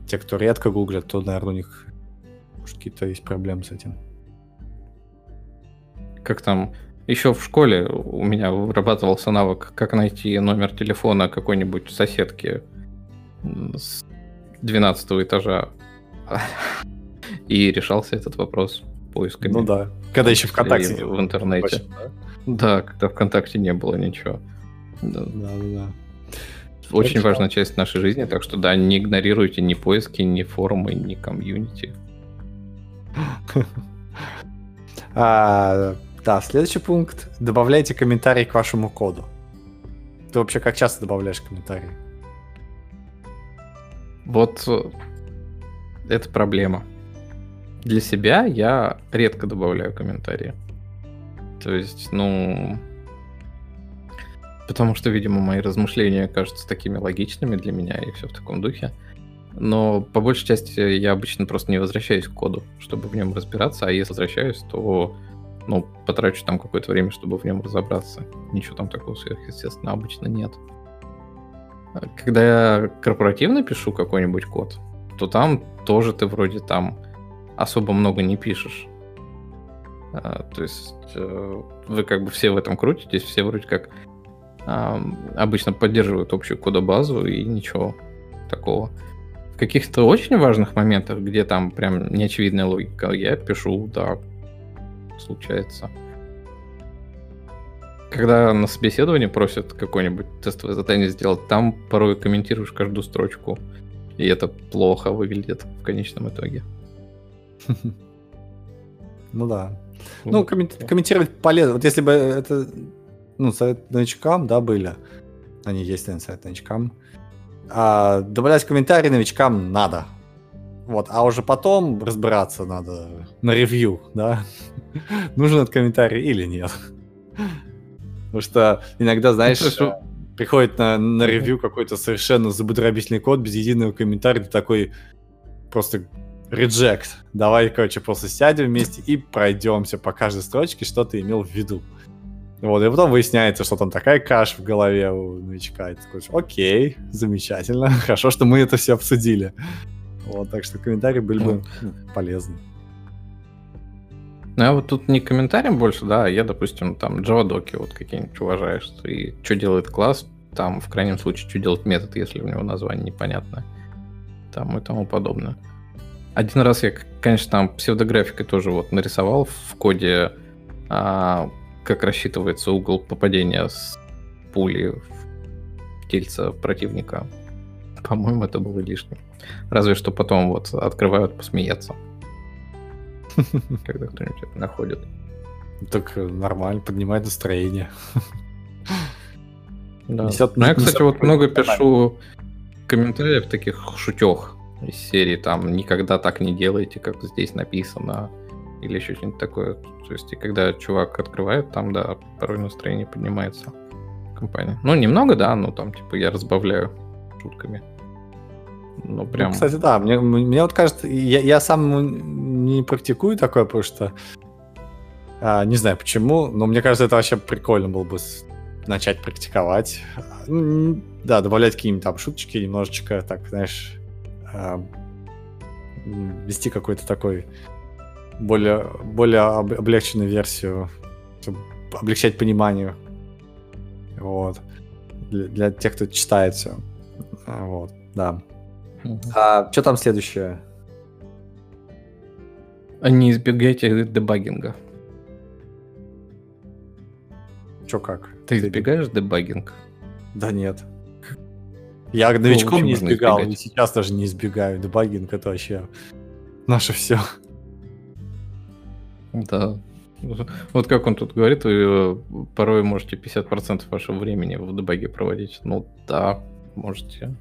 Те, кто редко гуглят, то, наверное, у них какие-то есть проблемы с этим. Как там еще в школе у меня вырабатывался навык, как найти номер телефона какой-нибудь соседки с 12 этажа. И решался этот вопрос поисками. Ну да. Когда еще ВКонтакте в интернете. да? Да, когда ВКонтакте не было ничего. Да, да, да. Очень Это важная часть нашей жизни, так что да, не игнорируйте ни поиски, ни форумы, ни комьюнити. Да, следующий пункт. Добавляйте комментарии к вашему коду. Ты вообще как часто добавляешь комментарии? Вот э, это проблема. Для себя я редко добавляю комментарии. То есть, ну... Потому что, видимо, мои размышления кажутся такими логичными для меня и все в таком духе. Но по большей части я обычно просто не возвращаюсь к коду, чтобы в нем разбираться, а если возвращаюсь, то ну, потрачу там какое-то время, чтобы в нем разобраться. Ничего там такого сверхъестественно обычно нет. Когда я корпоративно пишу какой-нибудь код, то там тоже ты вроде там особо много не пишешь. А, то есть э, вы как бы все в этом крутитесь, все вроде как обычно поддерживают общую кодобазу и ничего такого. В каких-то очень важных моментах, где там прям неочевидная логика, я пишу, да, случается. Когда на собеседовании просят какое-нибудь тестовое задание сделать, там порой комментируешь каждую строчку, и это плохо выглядит в конечном итоге. Ну да. Ну, комментировать полезно. Вот если бы это, ну, совет новичкам, да, были, они есть, наверное, совет новичкам, а добавлять комментарии новичкам надо. Вот, а уже потом разбираться надо на ревью, да, нужен этот комментарий или нет. Потому что иногда, знаешь, ну, приходит на, на ревью какой-то совершенно забудробительный код без единого комментария, ты такой просто reject. Давай, короче, просто сядем вместе и пройдемся по каждой строчке, что ты имел в виду. Вот, и потом выясняется, что там такая каша в голове у новичка. И такой, окей, замечательно, хорошо, что мы это все обсудили. Вот, так что комментарии были бы полезны. Ну, а вот тут не комментарием больше, да, а я, допустим, там Java-доки вот какие-нибудь уважаешь, и что делает класс, там, в крайнем случае, что делает метод, если у него название непонятное, там и тому подобное. Один раз я, конечно, там псевдографикой тоже вот нарисовал в коде, а, как рассчитывается угол попадения с пули в тельце противника. По-моему, это было лишним. Разве что потом вот открывают посмеяться. Когда кто-нибудь это находит. Так э, нормально, поднимает настроение. Да. Несет, ну, я, кстати, вот много пишу комментариев таких шутех из серии, там, никогда так не делайте, как здесь написано, или еще что-нибудь такое. То есть, и когда чувак открывает, там, да, порой настроение поднимается компания. Ну, немного, да, но там, типа, я разбавляю шутками. Ну, ну прям... Ну, кстати, да, мне, мне вот кажется, я, я сам не практикую такое, потому что а, не знаю почему, но мне кажется, это вообще прикольно было бы начать практиковать. Да, добавлять какие-нибудь там шуточки немножечко, так, знаешь, а, вести какой-то такой более, более облегченную версию, чтобы облегчать понимание. Вот. Для, для тех, кто читает все. Вот, да. А что там следующее? Не избегайте дебагинга. Чё как? Ты избегаешь дебагинг? Да нет. Я новичком ну, не избегал, избегать? и сейчас даже не избегаю. Дебагинг это вообще наше все. Да. Вот как он тут говорит, вы порой можете 50% вашего времени в дебаге проводить. Ну да, можете.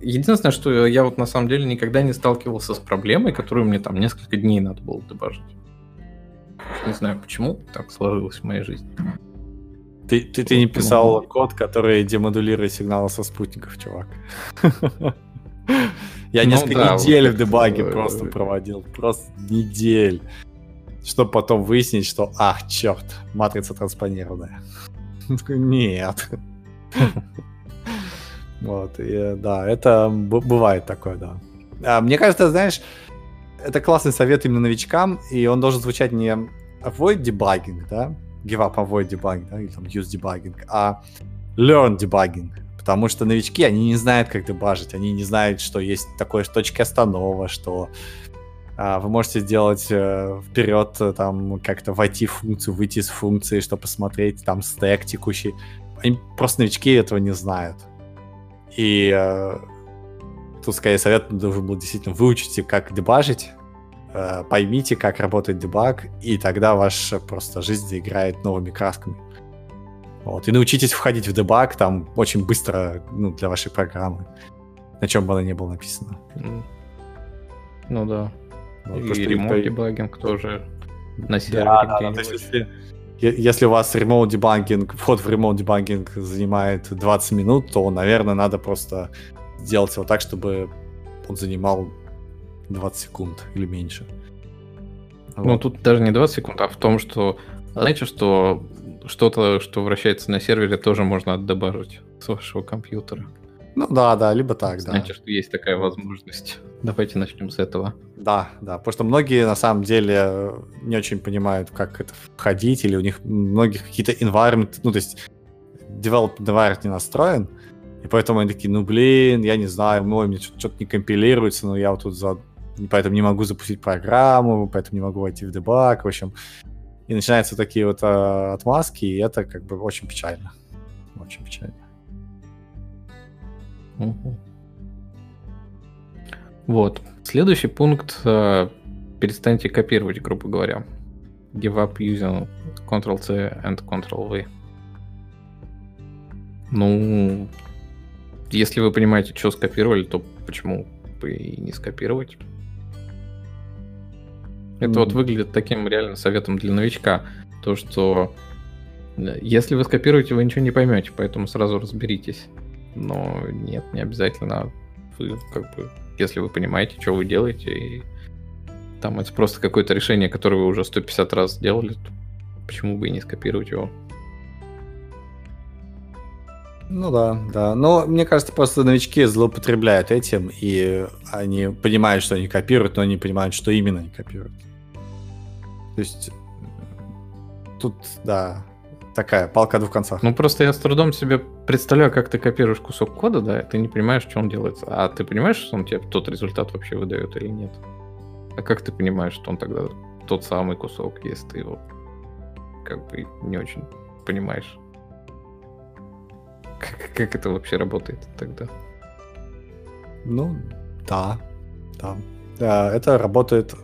Единственное, что я вот на самом деле никогда не сталкивался с проблемой, которую мне там несколько дней надо было дебажить. Не знаю, почему так сложилось в моей жизни. Ты, ты, ты не писал код, который демодулирует сигналы со спутников, чувак. Я ну, несколько да, недель вот в дебаге просто проводил. Просто недель. Чтобы потом выяснить, что, ах, черт, матрица транспонированная. Нет. Вот, и, да, это бывает такое, да. А, мне кажется, знаешь, это классный совет именно новичкам, и он должен звучать не avoid debugging, да, give up avoid debugging, да, или там use debugging, а learn debugging. Потому что новички, они не знают, как дебажить, они не знают, что есть такое точки останова, что а, вы можете сделать э, вперед, э, там, как-то войти в функцию, выйти из функции, чтобы посмотреть там стек текущий. Они просто новички этого не знают. И э, тут скорее совет должен был действительно выучите, как дебажить, э, поймите, как работает дебаг, и тогда ваша просто жизнь заиграет новыми красками. Вот. И научитесь входить в дебаг там очень быстро ну, для вашей программы, на чем бы она ни было написано. Ну да. Вот, и ремонт дебагинг тоже на сервере да, да, да, если, если у вас ремоут дебагинг, вход в ремоут дебагинг занимает 20 минут, то, наверное, надо просто сделать его так, чтобы он занимал 20 секунд или меньше. Ну, вот. тут даже не 20 секунд, а в том, что, знаете, что что-то, что вращается на сервере, тоже можно отдебажить с вашего компьютера. Ну да, да, либо так, Знаете, да. Знаете, что есть такая возможность. Давайте начнем с этого. Да, да, потому что многие на самом деле не очень понимают, как это входить, или у них многих какие-то environment, ну то есть development environment не настроен, и поэтому они такие, ну блин, я не знаю, мой мне что-то не компилируется, но я вот тут за... поэтому не могу запустить программу, поэтому не могу войти в дебаг, в общем. И начинаются такие вот э, отмазки, и это как бы очень печально. Очень печально. Вот. Следующий пункт. Э, перестаньте копировать, грубо говоря. Give up using Ctrl-C and Ctrl-V. Ну, если вы понимаете, что скопировали, то почему бы и не скопировать? Это mm. вот выглядит таким реально советом для новичка. То, что э, если вы скопируете, вы ничего не поймете, поэтому сразу разберитесь но нет, не обязательно. Вы, как бы, если вы понимаете, что вы делаете, и там это просто какое-то решение, которое вы уже 150 раз сделали, то почему бы и не скопировать его? Ну да, да. Но мне кажется, просто новички злоупотребляют этим, и они понимают, что они копируют, но не понимают, что именно они копируют. То есть тут, да, такая палка о двух концах. Ну просто я с трудом себе представляю, как ты копируешь кусок кода, да, ты не понимаешь, что он делается. А ты понимаешь, что он тебе тот результат вообще выдает или нет? А как ты понимаешь, что он тогда тот самый кусок, если ты его как бы не очень понимаешь? Как, как это вообще работает тогда? Ну, да, да. Да, это работает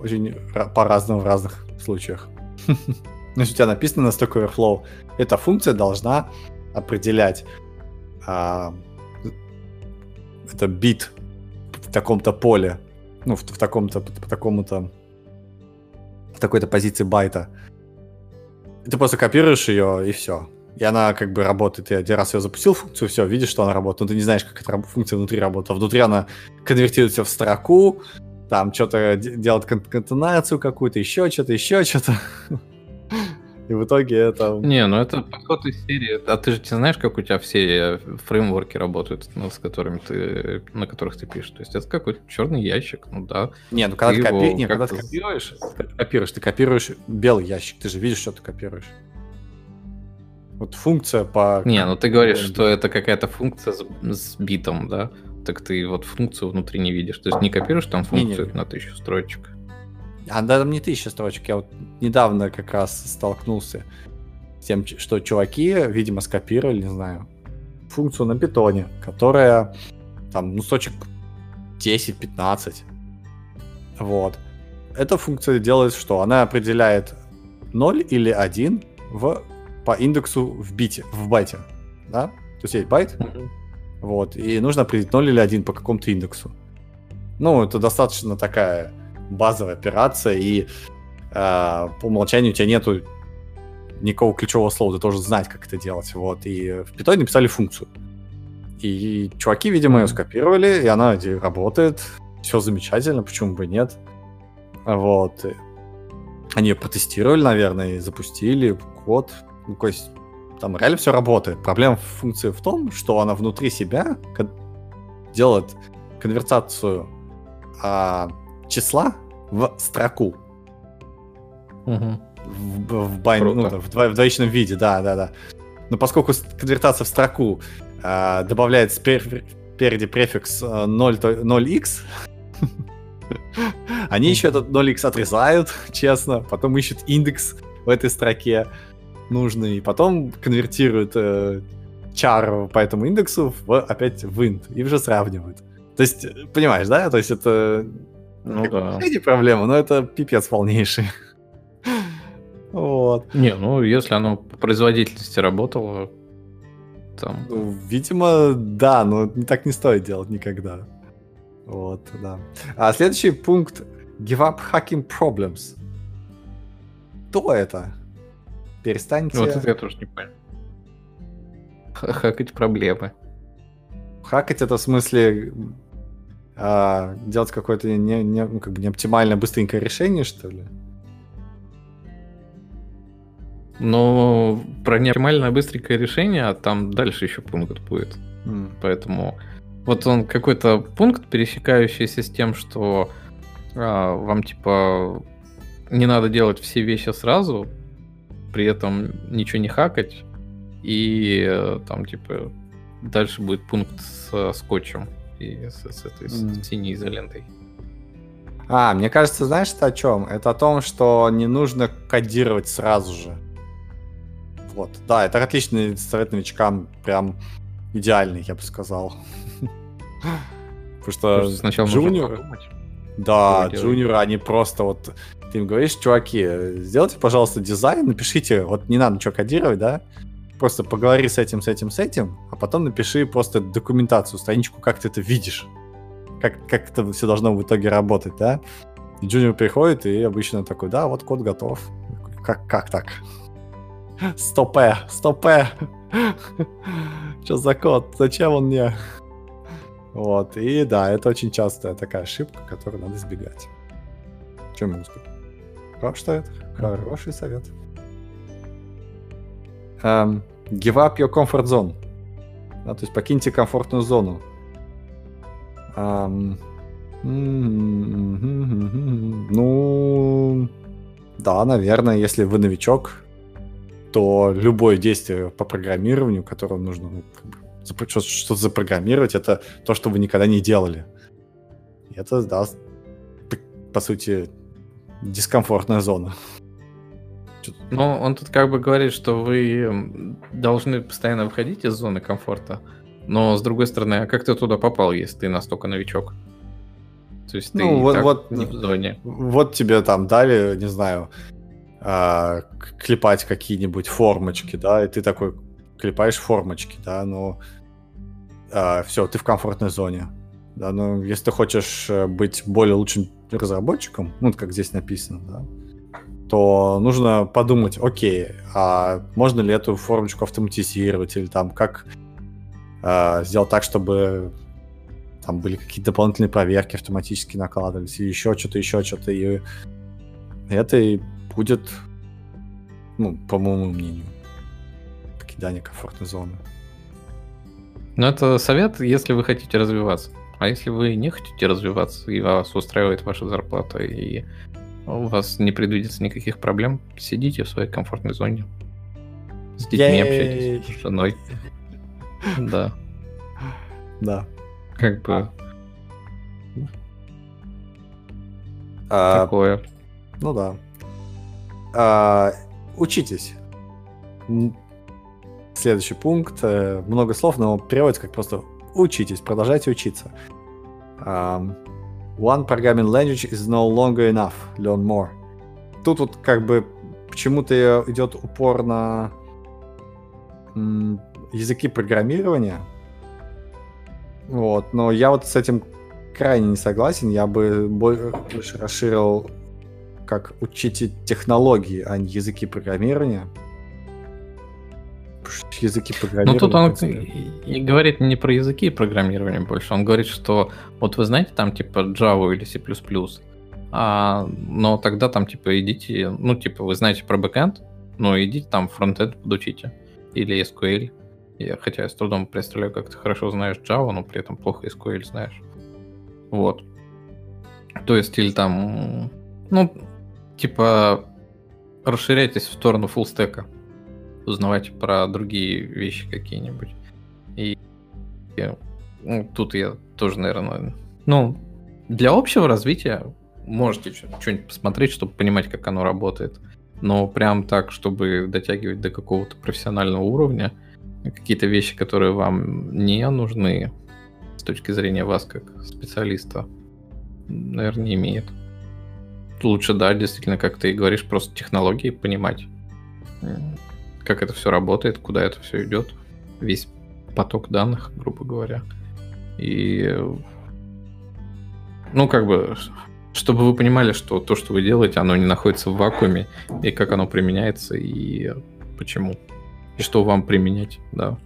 очень по-разному в разных случаях. Если у тебя написано на Stack Overflow, эта функция должна определять а, это бит в таком-то поле, ну, в, в таком-то, по такому-то, в такой-то позиции байта. Ты просто копируешь ее, и все. И она как бы работает. Ты один раз ее запустил функцию, все, видишь, что она работает, но ты не знаешь, как эта функция внутри работает. А внутри она конвертируется в строку, там что-то делает конкатенацию какую-то, еще что-то, еще что-то. И в итоге это... Не, ну это подход из серии. А ты же не знаешь, как у тебя все фреймворки работают, ну, с которыми ты, на которых ты пишешь. То есть это какой-то черный ящик, ну да. Не, ну когда ты, копи... не, когда ты копируешь, копируешь, ты копируешь белый ящик, ты же видишь, что ты копируешь. Вот функция по... Не, ну ты говоришь, что это какая-то функция с, с битом, да? Так ты вот функцию внутри не видишь. То есть не копируешь там функцию не, не. на тысячу строчек. А да, там не тысяча строчек. Я вот недавно как раз столкнулся с тем, что чуваки, видимо, скопировали, не знаю, функцию на питоне, которая там, ну, строчек 10-15. Вот. Эта функция делает что? Она определяет 0 или 1 в, по индексу в бите, в байте. Да? То есть есть байт, mm-hmm. вот, и нужно определить 0 или 1 по какому-то индексу. Ну, это достаточно такая базовая операция, и э, по умолчанию у тебя нету никакого ключевого слова, ты должен знать, как это делать. Вот. И в Python написали функцию. И чуваки, видимо, ее скопировали, и она работает. Все замечательно, почему бы нет. Вот. Они ее протестировали, наверное, и запустили код. Ну, то есть там реально все работает. Проблема функции в том, что она внутри себя делает конвертацию а, числа в строку. Угу. В, в, байн, ну, в, дво, в двоичном виде, да, да, да. Но поскольку конвертация в строку э, добавляет спереди префикс 0, 0x, они еще этот 0x отрезают, честно, потом ищут индекс в этой строке нужный, и потом конвертируют э, char по этому индексу в, опять в int, и уже сравнивают. То есть, понимаешь, да? То есть это ну да. Не проблема, но это пипец полнейший. Вот. Не, ну если оно по производительности работало, там... Ну, видимо, да, но так не стоит делать никогда. Вот, да. А следующий пункт Give up hacking problems. Кто это? Перестаньте... Вот это я тоже не понял. Хакать проблемы. Хакать это в смысле а, делать какое-то не, не, ну, как бы неоптимальное быстренькое решение, что ли? Но про неоптимальное быстренькое решение, а там дальше еще пункт будет. Mm. Поэтому вот он какой-то пункт, пересекающийся с тем, что а, вам типа не надо делать все вещи сразу, при этом ничего не хакать, и э, там типа дальше будет пункт с скотчем и с, с этой mm. синей изолентой. А, мне кажется, знаешь, это о чем? Это о том, что не нужно кодировать сразу же. Вот, да, это отличный совет новичкам, прям идеальный, я бы сказал. Потому что сначала джуниор... Да, джуниоры, они просто вот... Ты им говоришь, чуваки, сделайте, пожалуйста, дизайн, напишите, вот не надо ничего кодировать, да, Просто поговори с этим, с этим, с этим, а потом напиши просто документацию, страничку, как ты это видишь. Как, как это все должно в итоге работать, да? И джуниор приходит и обычно такой, да, вот код готов. Как, как так? Стопе, стопе. Что за код? Зачем он мне? Вот, и да, это очень частая такая ошибка, которую надо избегать. Чем могу сказать? Хороший совет. Хороший совет um, give up your comfort zone. Да, то есть покиньте комфортную зону. Um, ну, да, наверное, если вы новичок, то любое действие по программированию, которое нужно ну, что-то запрограммировать, это то, что вы никогда не делали. Это, да, по сути, дискомфортная зона. Ну, он тут как бы говорит, что вы должны постоянно выходить из зоны комфорта, Но, с другой стороны, а как ты туда попал, если ты настолько новичок? То есть ты ну, вот, вот, не в зоне. Вот тебе там дали, не знаю, э, клепать какие-нибудь формочки, да, и ты такой клепаешь формочки, да, ну, э, а, все, ты в комфортной зоне. Да, ну, если ты хочешь э, быть более лучшим разработчиком, ну, как здесь написано, да, то нужно подумать, окей, а можно ли эту формочку автоматизировать, или там как э, сделать так, чтобы там были какие-то дополнительные проверки автоматически накладывались, или еще что-то, еще что-то, и это и будет, ну, по моему мнению, покидание комфортной зоны. Ну, это совет, если вы хотите развиваться. А если вы не хотите развиваться, и вас устраивает ваша зарплата, и у вас не предвидится никаких проблем, сидите в своей комфортной зоне. С детьми общайтесь, с женой. Да. Да. Как бы... А, Такое. Ну да. А, учитесь. Следующий пункт. Э, много слов, но переводится как просто учитесь, продолжайте учиться. One programming language is no longer enough. Learn more. Тут вот как бы почему-то идет упор на языки программирования. Вот, но я вот с этим крайне не согласен. Я бы больше расширил как учите технологии, а не языки программирования языки программирования. Ну тут он и говорит не про языки программирования больше, он говорит, что вот вы знаете там типа Java или C++, а, но тогда там типа идите, ну типа вы знаете про бэкэнд, но идите там фронтенд подучите или SQL. Я, хотя я с трудом представляю, как ты хорошо знаешь Java, но при этом плохо SQL знаешь. Вот. То есть, или там, ну, типа, расширяйтесь в сторону фуллстека узнавать про другие вещи какие-нибудь. И, и ну, тут я тоже, наверное, ну, для общего развития можете что-нибудь посмотреть, чтобы понимать, как оно работает. Но прям так, чтобы дотягивать до какого-то профессионального уровня, какие-то вещи, которые вам не нужны с точки зрения вас как специалиста, наверное, не имеет. Лучше, да, действительно, как ты и говоришь, просто технологии понимать как это все работает, куда это все идет, весь поток данных, грубо говоря. И, ну, как бы, чтобы вы понимали, что то, что вы делаете, оно не находится в вакууме, и как оно применяется, и почему. И что вам применять, да.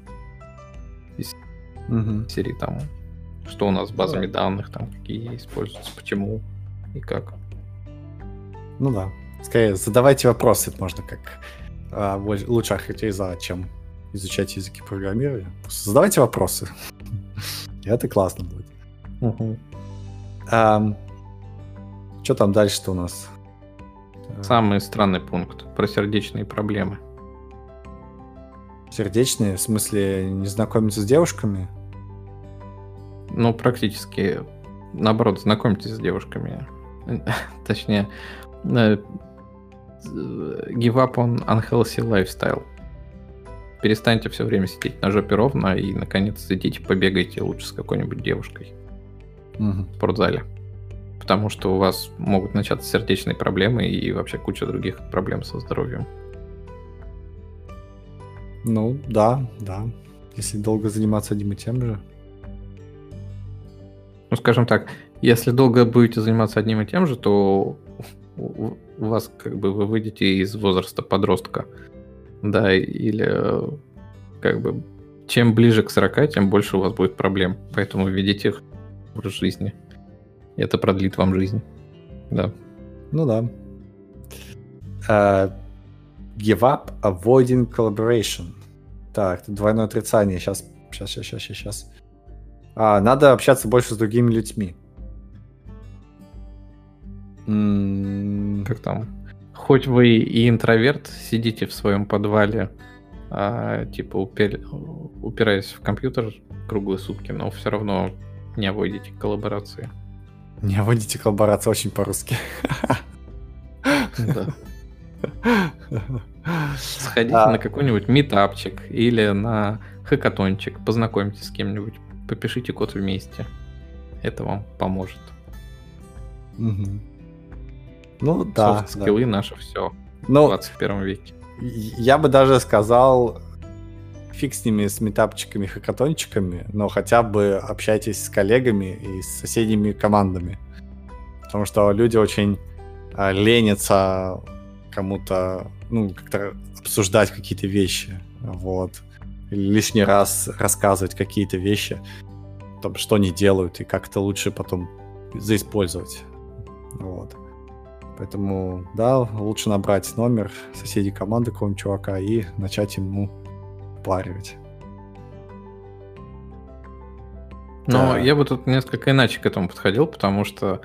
Из угу. серии там, что у нас с базами да. данных, там, какие используются, почему и как. Ну да. Скорее, задавайте вопросы, можно как а, лучше охарактеризовать, чем изучать языки программирования. Задавайте вопросы. И это классно будет. Угу. А, что там дальше-то у нас? Самый странный пункт про сердечные проблемы. Сердечные? В смысле, не знакомиться с девушками? Ну, практически наоборот, знакомьтесь с девушками. Точнее, э, give up on unhealthy lifestyle. Перестаньте все время сидеть на жопе ровно и, наконец, идите побегайте лучше с какой-нибудь девушкой угу. в спортзале. Потому что у вас могут начаться сердечные проблемы и вообще куча других проблем со здоровьем. Ну, да, да. Если долго заниматься одним и тем же. Ну, скажем так, если долго будете заниматься одним и тем же, то у вас как бы вы выйдете из возраста подростка. Да, или как бы чем ближе к 40, тем больше у вас будет проблем. Поэтому введите их в жизни. Это продлит вам жизнь. Да. Ну да. Uh, give up avoiding collaboration. Так, двойное отрицание. Сейчас, сейчас, сейчас, сейчас, сейчас. А, надо общаться больше с другими людьми. Как там? Хоть вы и интроверт, сидите в своем подвале, а, типа упер... упираясь в компьютер круглые сутки, но все равно не обойдите коллаборации. Не обойдите коллаборации очень по-русски. Да. Сходите а... на какой-нибудь метапчик или на хакатончик, познакомьтесь с кем-нибудь, попишите код вместе. Это вам поможет. Угу. Ну да. Софт-скиллы да. наше все ну, в 21 веке. Я бы даже сказал, фиг с ними, с метапчиками, хакатончиками, но хотя бы общайтесь с коллегами и с соседними командами. Потому что люди очень а, ленятся кому-то, ну, как-то обсуждать какие-то вещи, вот. Или лишний раз рассказывать какие-то вещи, там, что они делают и как это лучше потом заиспользовать. Вот. Поэтому, да, лучше набрать номер соседей команды какого-нибудь чувака и начать ему впаривать. Но да. я бы тут несколько иначе к этому подходил, потому что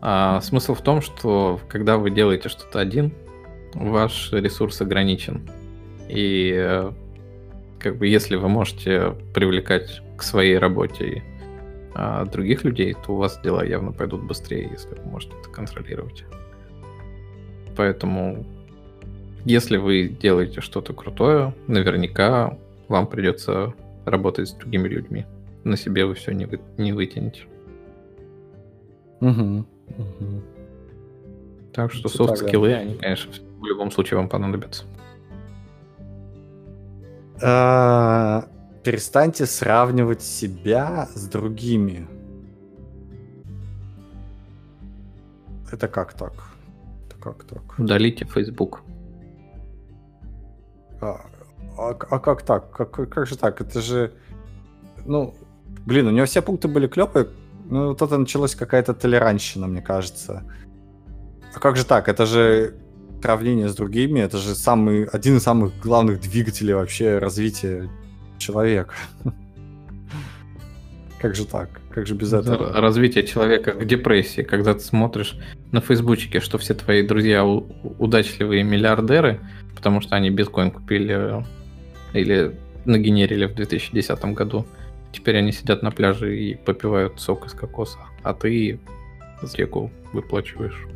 а, смысл в том, что когда вы делаете что-то один, ваш ресурс ограничен. И э, как бы если вы можете привлекать к своей работе а, других людей, то у вас дела явно пойдут быстрее, если вы можете это контролировать. Поэтому, если вы делаете что-то крутое, наверняка вам придется работать с другими людьми. На себе вы все не, вы, не вытянете. Угу, угу. Так что софт-скиллы, они, конечно, в любом случае вам понадобятся. А, перестаньте сравнивать себя с другими. Это как так? Как так? Удалите Facebook. А, а, а как так? Как, как же так? Это же... Ну, блин, у него все пункты были клевые. Ну, вот это началась какая-то толерантщина, мне кажется. А как же так? Это же сравнение с другими, это же самый, один из самых главных двигателей вообще развития человека. Как же так? Как же без этого? Развитие человека к депрессии, когда ты смотришь на фейсбучике, что все твои друзья удачливые миллиардеры, потому что они биткоин купили или нагенерили в 2010 году. Теперь они сидят на пляже и попивают сок из кокоса, а ты реку выплачиваешь.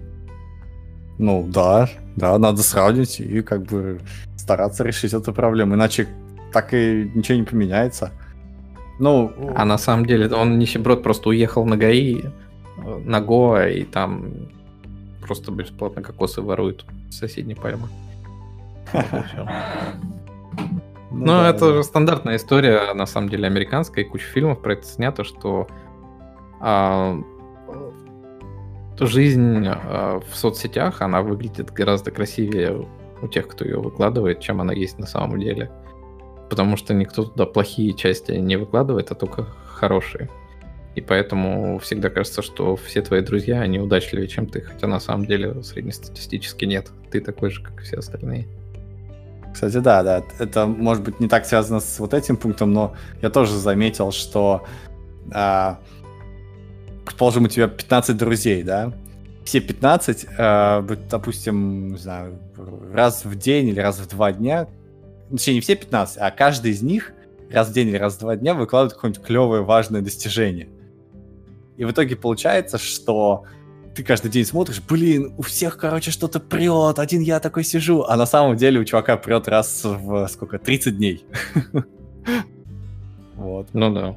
Ну да, да, надо сравнить и как бы стараться решить эту проблему, иначе так и ничего не поменяется. Ну, а на самом деле он нищеброд просто уехал на ГАИ, на Гоа, и там просто бесплатно кокосы воруют с соседней пальмы. Ну, ну это же стандартная история, на самом деле, американская, и куча фильмов про это снято, что а, жизнь а, в соцсетях, она выглядит гораздо красивее у тех, кто ее выкладывает, чем она есть на самом деле потому что никто туда плохие части не выкладывает, а только хорошие. И поэтому всегда кажется, что все твои друзья, они удачливее, чем ты, хотя на самом деле среднестатистически нет. Ты такой же, как и все остальные. Кстати, да, да, это может быть не так связано с вот этим пунктом, но я тоже заметил, что, а, предположим, у тебя 15 друзей, да, все 15, а, допустим, не знаю, раз в день или раз в два дня точнее, не все 15, а каждый из них раз в день или раз в два дня выкладывает какое-нибудь клевое, важное достижение. И в итоге получается, что ты каждый день смотришь, блин, у всех, короче, что-то прет, один я такой сижу, а на самом деле у чувака прет раз в, сколько, 30 дней. Вот. Ну да.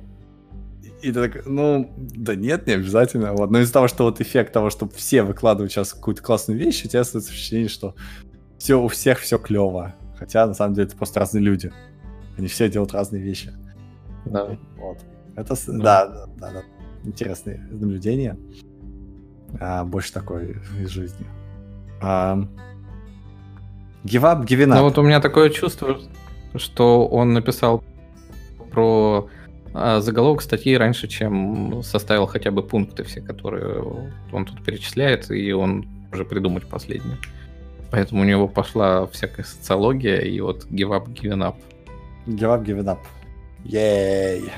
И ты так, ну, да нет, не обязательно. Вот. Но из-за того, что вот эффект того, что все выкладывают сейчас какую-то классную вещь, у тебя остается впечатление, что все у всех все клево. Хотя, на самом деле, это просто разные люди. Они все делают разные вещи. Да. Вот. Это, да, да, да, да. интересные наблюдения. А, больше такой из жизни. А, give up, give up. Ну вот у меня такое чувство, что он написал про а, заголовок статьи раньше, чем составил хотя бы пункты все, которые он тут перечисляет, и он уже придумать последний. Поэтому у него пошла всякая социология и вот give up, given up. Give up, given up. Ей!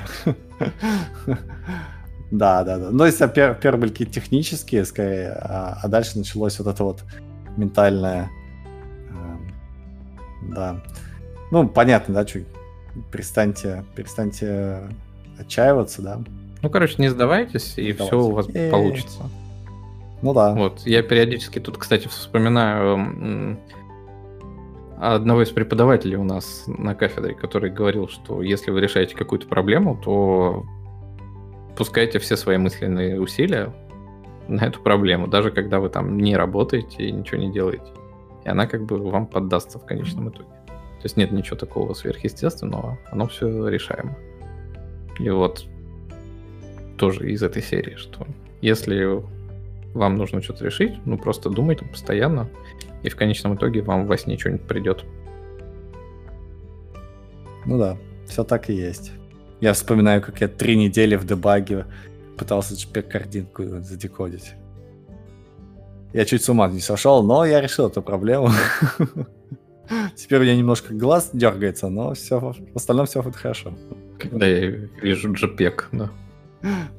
Да, да, да. Ну, если пер, первые были какие-то технические, скорее, а, а дальше началось вот это вот ментальное. Э, да. Ну, понятно, да, что перестаньте, перестаньте отчаиваться, да. Ну, короче, не сдавайтесь, и все у вас получится. Ну да. Вот, я периодически тут, кстати, вспоминаю одного из преподавателей у нас на кафедре, который говорил, что если вы решаете какую-то проблему, то пускайте все свои мысленные усилия на эту проблему, даже когда вы там не работаете и ничего не делаете. И она как бы вам поддастся в конечном итоге. То есть нет ничего такого сверхъестественного, оно все решаемо. И вот тоже из этой серии, что если вам нужно что-то решить, ну просто думайте постоянно, и в конечном итоге вам во сне что-нибудь придет. Ну да, все так и есть. Я вспоминаю, как я три недели в дебаге пытался JPEG-картинку задекодить. Я чуть с ума не сошел, но я решил эту проблему. Теперь у меня немножко глаз дергается, но все, в остальном все будет хорошо. Когда я вижу JPEG, да.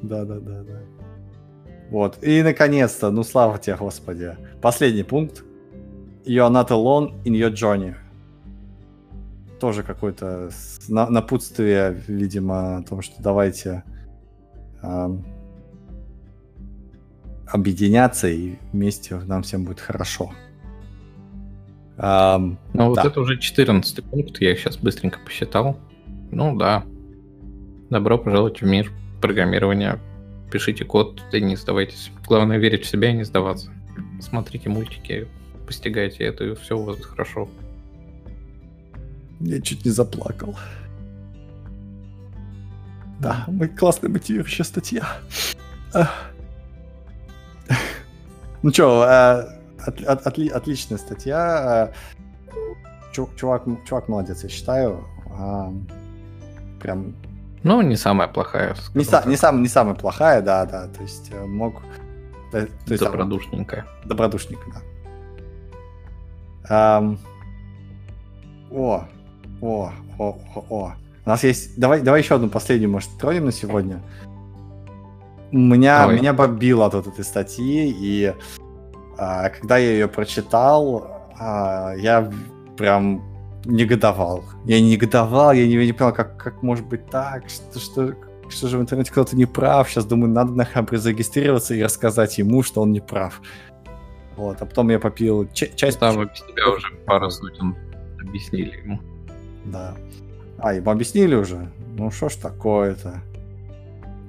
Да, да, да, да. Вот. И наконец-то, ну слава тебе, Господи. Последний пункт. You're not alone in your journey. Тоже какое-то напутствие, видимо, о том, что давайте эм, объединяться и вместе нам всем будет хорошо. Um, ну, вот да. это уже 14 пункт, я их сейчас быстренько посчитал. Ну да. Добро пожаловать в мир программирования. Пишите код и не сдавайтесь. Главное верить в себя и не сдаваться. Смотрите мультики, постигайте это, и все у вас хорошо. Я чуть не заплакал. Да, мы классная мотивирующая статья. Ну что, э, от, от, отли, отличная статья. Чувак, чувак молодец, я считаю. Прям. Ну, не самая плохая. Не, са, не, сам, не самая плохая, да, да. То есть э, мог. То есть, добродушненькая. Добродушненькая, да. Um, о, о, о, о, о. У нас есть. Давай, давай еще одну последнюю, может, тронем на сегодня. Меня, меня бомбило от этой статьи, и а, когда я ее прочитал, а, я прям негодовал. Я негодовал, я не, не понял, как, как может быть так, что, что, что же в интернете кто-то не прав. Сейчас думаю, надо на Хабре зарегистрироваться и рассказать ему, что он не прав. Вот, а потом я попил ч- часть... Там без тебя уже пару сотен объяснили ему. Да. А, ему объяснили уже? Ну что ж такое-то?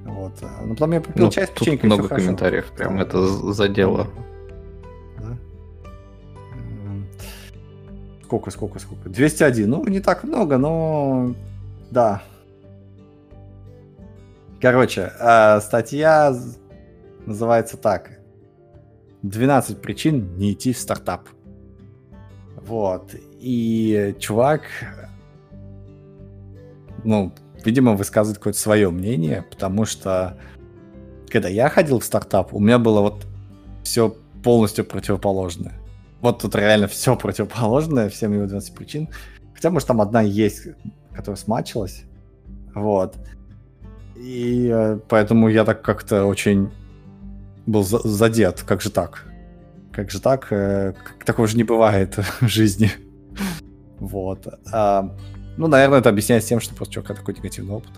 Вот. Ну, потом я попил ну, часть печенька, много комментариев, прям это задело. Сколько, сколько, сколько? 201. Ну, не так много, но да. Короче, э, статья называется так. 12 причин не идти в стартап. Вот. И чувак, ну, видимо, высказывает какое-то свое мнение, потому что когда я ходил в стартап, у меня было вот все полностью противоположное. Вот тут реально все противоположное, всем его 12 причин. Хотя, может, там одна есть, которая смачилась. Вот. И э, поэтому я так как-то очень был за- задет. Как же так? Как же так? Э, такого же не бывает в жизни. Вот. А, ну, наверное, это объясняется тем, что просто чувака такой негативный опыт.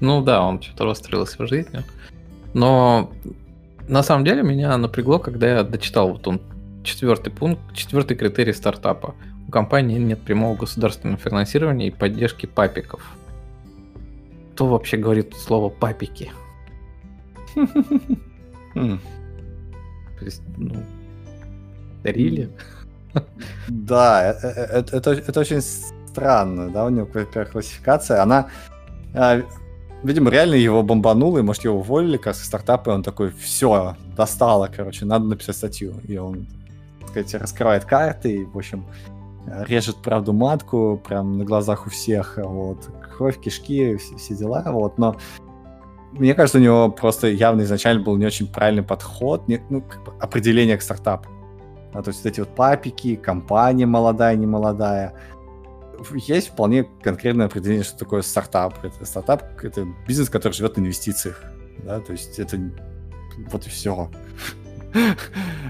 Ну да, он что-то расстроился в жизни. Но на самом деле меня напрягло, когда я дочитал вот он четвертый пункт, четвертый критерий стартапа. У компании нет прямого государственного финансирования и поддержки папиков. Кто вообще говорит слово папики? Хм. То есть, ну, дарили? Да, это, э, э, это, это очень странно, да, у него классификация, она а, Видимо, реально его бомбануло, и, может, его уволили как стартап, и он такой, все, достало, короче, надо написать статью. И он, так сказать, раскрывает карты, и, в общем, режет правду матку, прям на глазах у всех, вот, кровь, кишки, все, все дела, вот, но мне кажется, у него просто явно изначально был не очень правильный подход, не, ну, как бы определение к стартапу. А, то есть вот эти вот папики, компания молодая, не молодая, есть вполне конкретное определение, что такое стартап. Это стартап — это бизнес, который живет на инвестициях. Да? То есть это вот и все.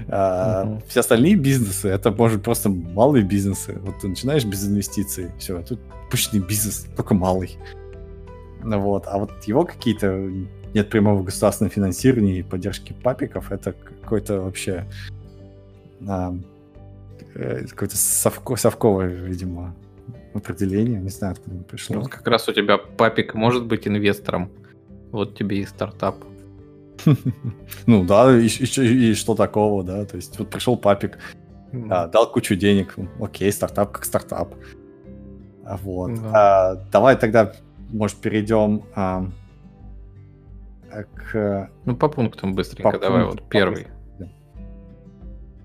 А, все остальные бизнесы это может просто малые бизнесы. Вот ты начинаешь без инвестиций, все, тут пущенный бизнес, только малый. Вот. А вот его какие-то нет прямого государственного финансирования и поддержки папиков, это какой-то вообще э, какое-то совко, совковое, видимо, определение. Не знаю, откуда оно пришло. Вот как раз у тебя папик может быть инвестором. Вот тебе и стартап. Ну да, и, и, и что такого, да? То есть вот пришел папик, а, дал кучу денег. Окей, стартап как стартап. А, вот. А, давай тогда, может, перейдем а, к... Ну, по пунктам быстренько, по давай, пункт, вот первый.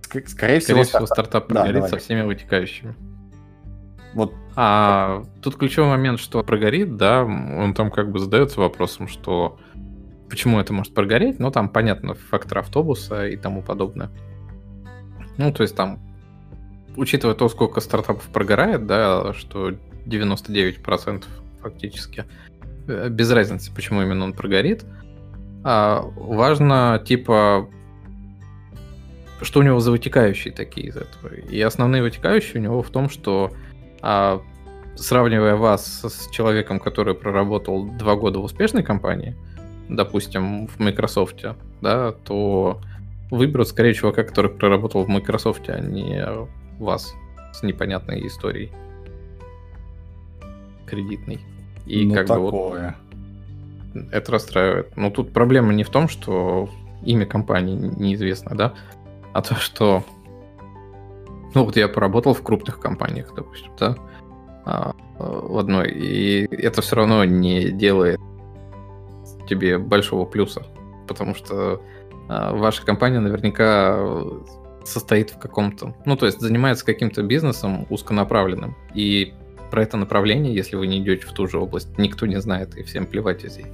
Скорее, Скорее всего, всего стартап прогорит да, со всеми вытекающими. Вот. А тут ключевой момент, что прогорит, да, он там как бы задается вопросом, что почему это может прогореть, ну там понятно, фактор автобуса и тому подобное. Ну, то есть там, учитывая то, сколько стартапов прогорает, да, что 99% фактически, э, без разницы, почему именно он прогорит, а важно, типа, что у него за вытекающие такие из этого. И основные вытекающие у него в том, что а, сравнивая вас с человеком, который проработал два года в успешной компании, допустим, в Microsoft, да, то выберут скорее чувака, который проработал в Microsoft, а не вас с непонятной историей кредитной. И ну, как такое. бы вот это расстраивает. Но тут проблема не в том, что имя компании неизвестно, да, а то, что ну вот я поработал в крупных компаниях, допустим, да, а, в одной, и это все равно не делает тебе большого плюса, потому что а, ваша компания наверняка состоит в каком-то, ну то есть занимается каким-то бизнесом узконаправленным, и про это направление, если вы не идете в ту же область, никто не знает, и всем плевать, если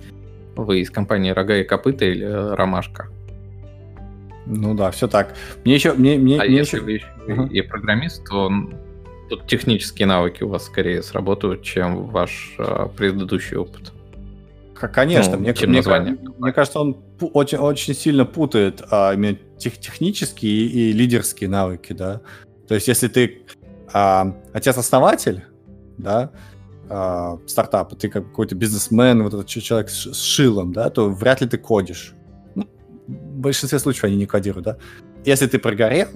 вы из компании «Рога и копыта» или «Ромашка». Ну да, все так. Мне еще... Мне, мне, а мне если еще... вы еще uh-huh. и программист, то тут технические навыки у вас скорее сработают, чем ваш а, предыдущий опыт. Конечно, ну, мне, чем мне, название. мне кажется, он очень, очень сильно путает а, именно тех, технические и, и лидерские навыки, да. То есть, если ты а, отец-основатель, да, э, стартапа, ты какой-то бизнесмен, вот этот человек с, с шилом, да, то вряд ли ты кодишь. Большинстве случаев они не кодируют, да. Если ты прогорел,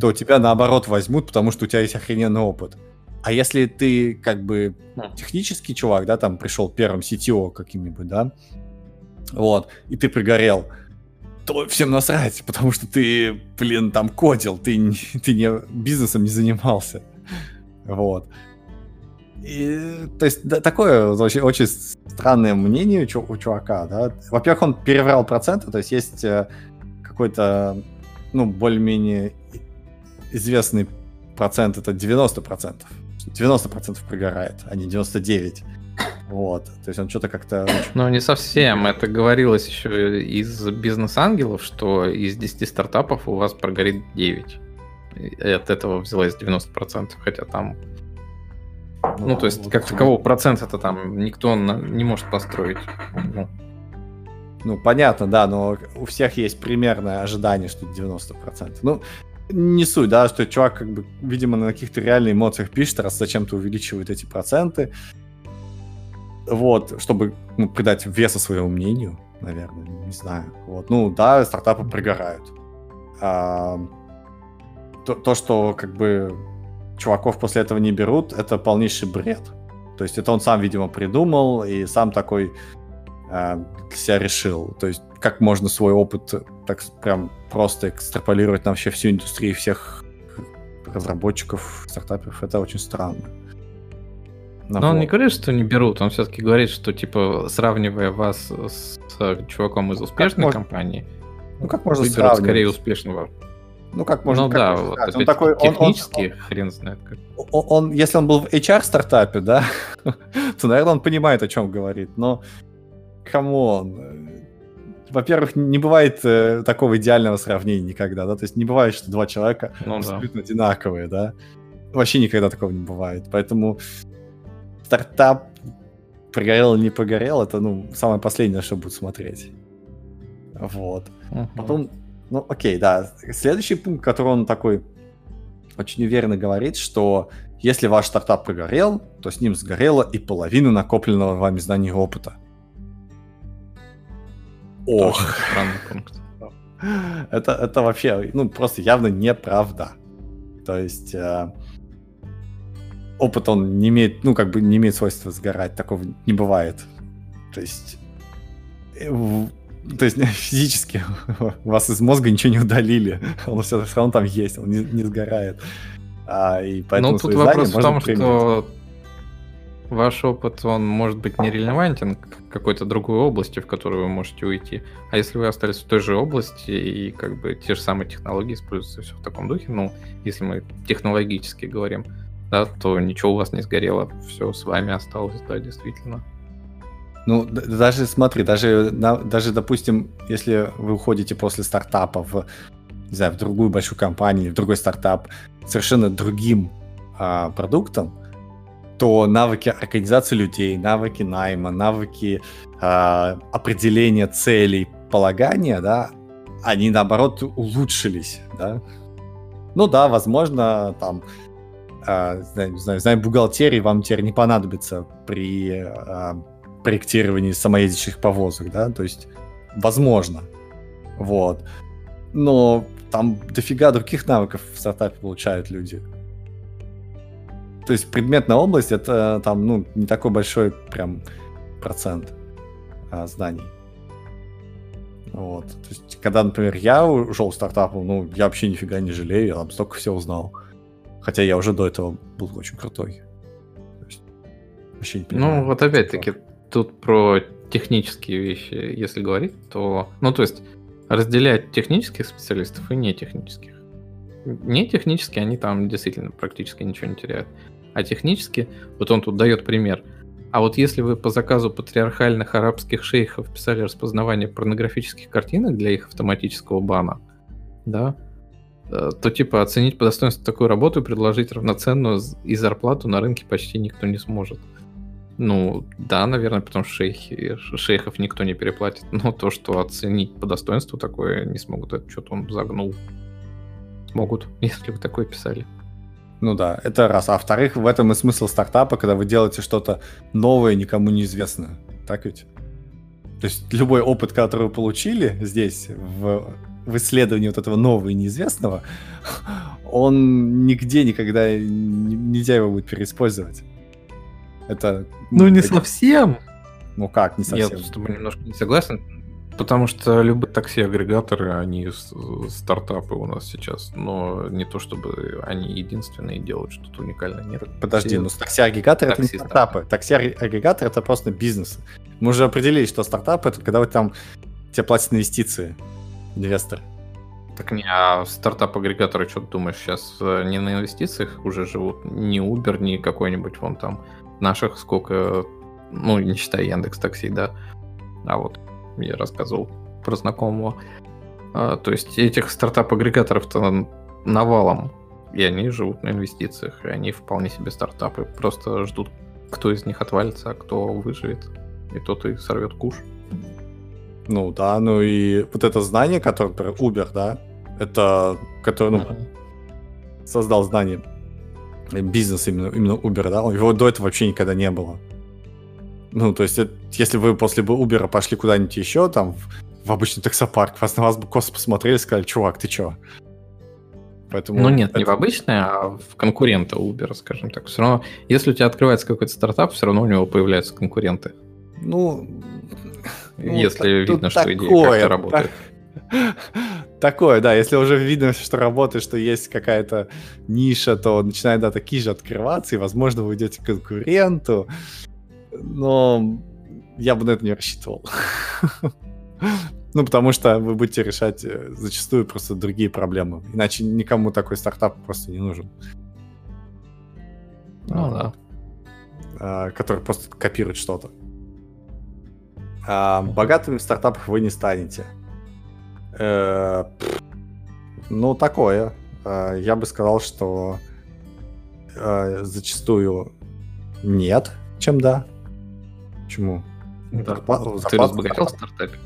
то тебя наоборот возьмут, потому что у тебя есть охрененный опыт. А если ты как бы технический чувак, да, там пришел первым CTO каким-нибудь, да, вот, и ты прогорел, то всем насрать, потому что ты, блин, там кодил, ты, ты не бизнесом не занимался. Вот. И, то есть да, такое очень, очень странное мнение у чувака, да. Во-первых, он переврал проценты, то есть есть э, какой-то, ну, более-менее известный процент, это 90%. 90% прогорает, а не 99%. Вот, то есть он что-то как-то... Ну, не совсем. Это говорилось еще из бизнес-ангелов, что из 10 стартапов у вас прогорит 9. И от этого взялось 90%, хотя там ну, ну то есть, вот как такового процента это там никто не может построить. Ну. ну, понятно, да, но у всех есть примерное ожидание, что 90%. Ну, не суть, да, что чувак, как бы, видимо, на каких-то реальных эмоциях пишет, раз зачем-то увеличивает эти проценты. Вот, чтобы ну, придать веса своему мнению, наверное, не знаю. Вот, ну, да, стартапы пригорают. А, то, то, что, как бы, чуваков после этого не берут, это полнейший бред. То есть это он сам, видимо, придумал и сам такой э, для себя решил. То есть как можно свой опыт так прям просто экстраполировать на вообще всю индустрию всех разработчиков, стартаперов, это очень странно. Но вот. он не говорит, что не берут, он все-таки говорит, что типа сравнивая вас с, с чуваком из ну, успешной как компании, ну как можно сравнивать? скорее успешного ну, как можно, ну, как да, вот он такой, технически он, он, хрен знает как. Он, он, если он был в HR-стартапе, да, то, наверное, он понимает, о чем говорит, но come on. Во-первых, не бывает э, такого идеального сравнения никогда, да, то есть не бывает, что два человека ну, абсолютно да. одинаковые, да. Вообще никогда такого не бывает, поэтому стартап прогорел или не прогорел, это, ну, самое последнее, что будет смотреть. Вот. Uh-huh. Потом ну, окей, да. Следующий пункт, который он такой очень уверенно говорит, что если ваш стартап прогорел, то с ним сгорела и половина накопленного вами знаний и опыта. Ох. Странный пункт. Это, это вообще, ну, просто явно неправда. То есть э, опыт, он не имеет, ну, как бы не имеет свойства сгорать, такого не бывает. То есть, э, то есть физически у вас из мозга ничего не удалили, он все, все равно там есть, он не, не сгорает. А, и поэтому ну, тут вопрос в том, что ваш опыт, он может быть не релевантен к какой-то другой области, в которую вы можете уйти. А если вы остались в той же области и как бы те же самые технологии используются, все в таком духе, ну, если мы технологически говорим, да, то ничего у вас не сгорело, все с вами осталось, да, действительно. Ну, даже смотри, даже, даже, допустим, если вы уходите после стартапа в, не знаю, в другую большую компанию, в другой стартап, совершенно другим а, продуктом, то навыки организации людей, навыки найма, навыки а, определения целей, полагания, да, они наоборот улучшились, да. Ну да, возможно, там а, не знаю, знаю, бухгалтерии вам теперь не понадобится при а, проектировании самоездящих повозок, да, то есть возможно, вот. Но там дофига других навыков в стартапе получают люди. То есть предметная область это там, ну, не такой большой прям процент а, знаний. Вот. То есть, когда, например, я ушел в стартап, ну, я вообще нифига не жалею, я там столько всего узнал. Хотя я уже до этого был очень крутой. Есть, вообще не понимаю, ну, вот опять-таки, тут про технические вещи, если говорить, то... Ну, то есть, разделять технических специалистов и нетехнических. Не технические, они там действительно практически ничего не теряют. А технически, вот он тут дает пример. А вот если вы по заказу патриархальных арабских шейхов писали распознавание порнографических картинок для их автоматического бана, да, Э, то типа оценить по достоинству такую работу и предложить равноценную и зарплату на рынке почти никто не сможет. Ну, да, наверное, потому что шейхи, шейхов никто не переплатит. Но то, что оценить по достоинству такое не смогут, это что-то он загнул. Смогут, если вы такое писали. Ну да, это раз. А во-вторых, в этом и смысл стартапа, когда вы делаете что-то новое, никому неизвестное. Так ведь? То есть любой опыт, который вы получили здесь, в в исследовании вот этого нового и неизвестного, он нигде никогда нельзя его будет переиспользовать. Это... Ну, не это... совсем. Ну как, не совсем? Я с тобой немножко не согласен. Потому что любые такси-агрегаторы, они стартапы у нас сейчас, но не то чтобы они единственные делают что-то уникальное. Нет. Подожди, Все... ну такси-агрегаторы это не стартапы. Такси-агрегаторы это просто бизнес. Мы уже определили, что стартап это когда вы там тебе платят инвестиции инвестор. Так не, а стартап-агрегаторы, что ты думаешь, сейчас э, не на инвестициях уже живут? Ни Uber, ни какой-нибудь вон там наших сколько, ну, не считая Яндекс Такси, да. А вот я рассказывал про знакомого. А, то есть этих стартап-агрегаторов-то навалом, и они живут на инвестициях, и они вполне себе стартапы. Просто ждут, кто из них отвалится, а кто выживет, и тот и сорвет куш. Ну да, ну и вот это знание, которое, например, Uber, да, это, который, ну, uh-huh. создал знание, бизнес именно, именно Uber, да, его до этого вообще никогда не было. Ну, то есть, если вы после Uber пошли куда-нибудь еще, там, в, в обычный таксопарк, вас на вас бы косо посмотрели и сказали, чувак, ты чё? Поэтому ну нет, это... не в обычный, а в конкурента Uber, скажем так. Все равно, если у тебя открывается какой-то стартап, все равно у него появляются конкуренты. Ну, ну, если видно, что такое, идея как-то работает. Такое, да, если уже видно, что работает, что есть какая-то ниша, то начинают, да, такие же открываться, и, возможно, вы идете к конкуренту, но я бы на это не рассчитывал. Ну, потому что вы будете решать э, зачастую просто другие проблемы. Иначе никому такой стартап просто не нужен. Ну да. А, который просто копирует что-то. А, богатыми в стартапах вы не станете. Э, ну, такое. Э, я бы сказал, что э, зачастую нет, чем да. Почему? Зарплату, Ты разбогател в стартапе?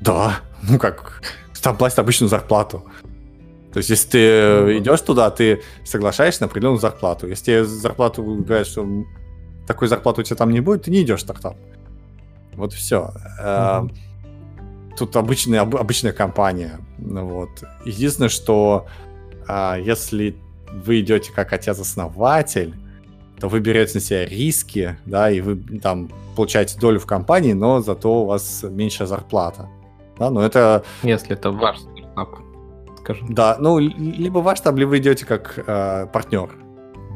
Да. Ну как, там платят обычную зарплату. То есть, если ты ну, идешь туда, ты соглашаешься на определенную зарплату. Если тебе зарплату говорят, что такой зарплаты у тебя там не будет, ты не идешь в стартап. Вот все. Mm-hmm. Тут обычная, обычная компания. Ну вот. Единственное, что а, если вы идете как отец-основатель, то вы берете на себя риски, да, и вы там получаете долю в компании, но зато у вас меньшая зарплата. Да, но это... Если это ваш стартап, скажем. Да, ну, либо ваш там, либо вы идете как э, партнер.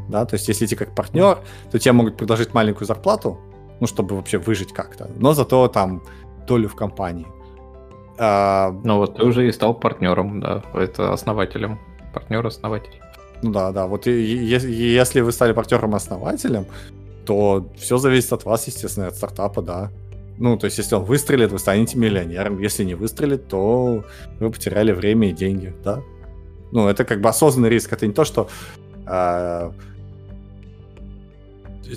Да, то есть если идти как партнер, то тебе могут предложить маленькую зарплату, ну, чтобы вообще выжить как-то, но зато там долю в компании. А... Ну вот ты уже и стал партнером, да, это основателем, партнер-основатель. Ну да, да. Вот и, и, если вы стали партнером-основателем, то все зависит от вас, естественно, от стартапа, да. Ну, то есть, если он выстрелит, вы станете миллионером. Если не выстрелит, то вы потеряли время и деньги, да. Ну, это как бы осознанный риск. Это не то, что... Э,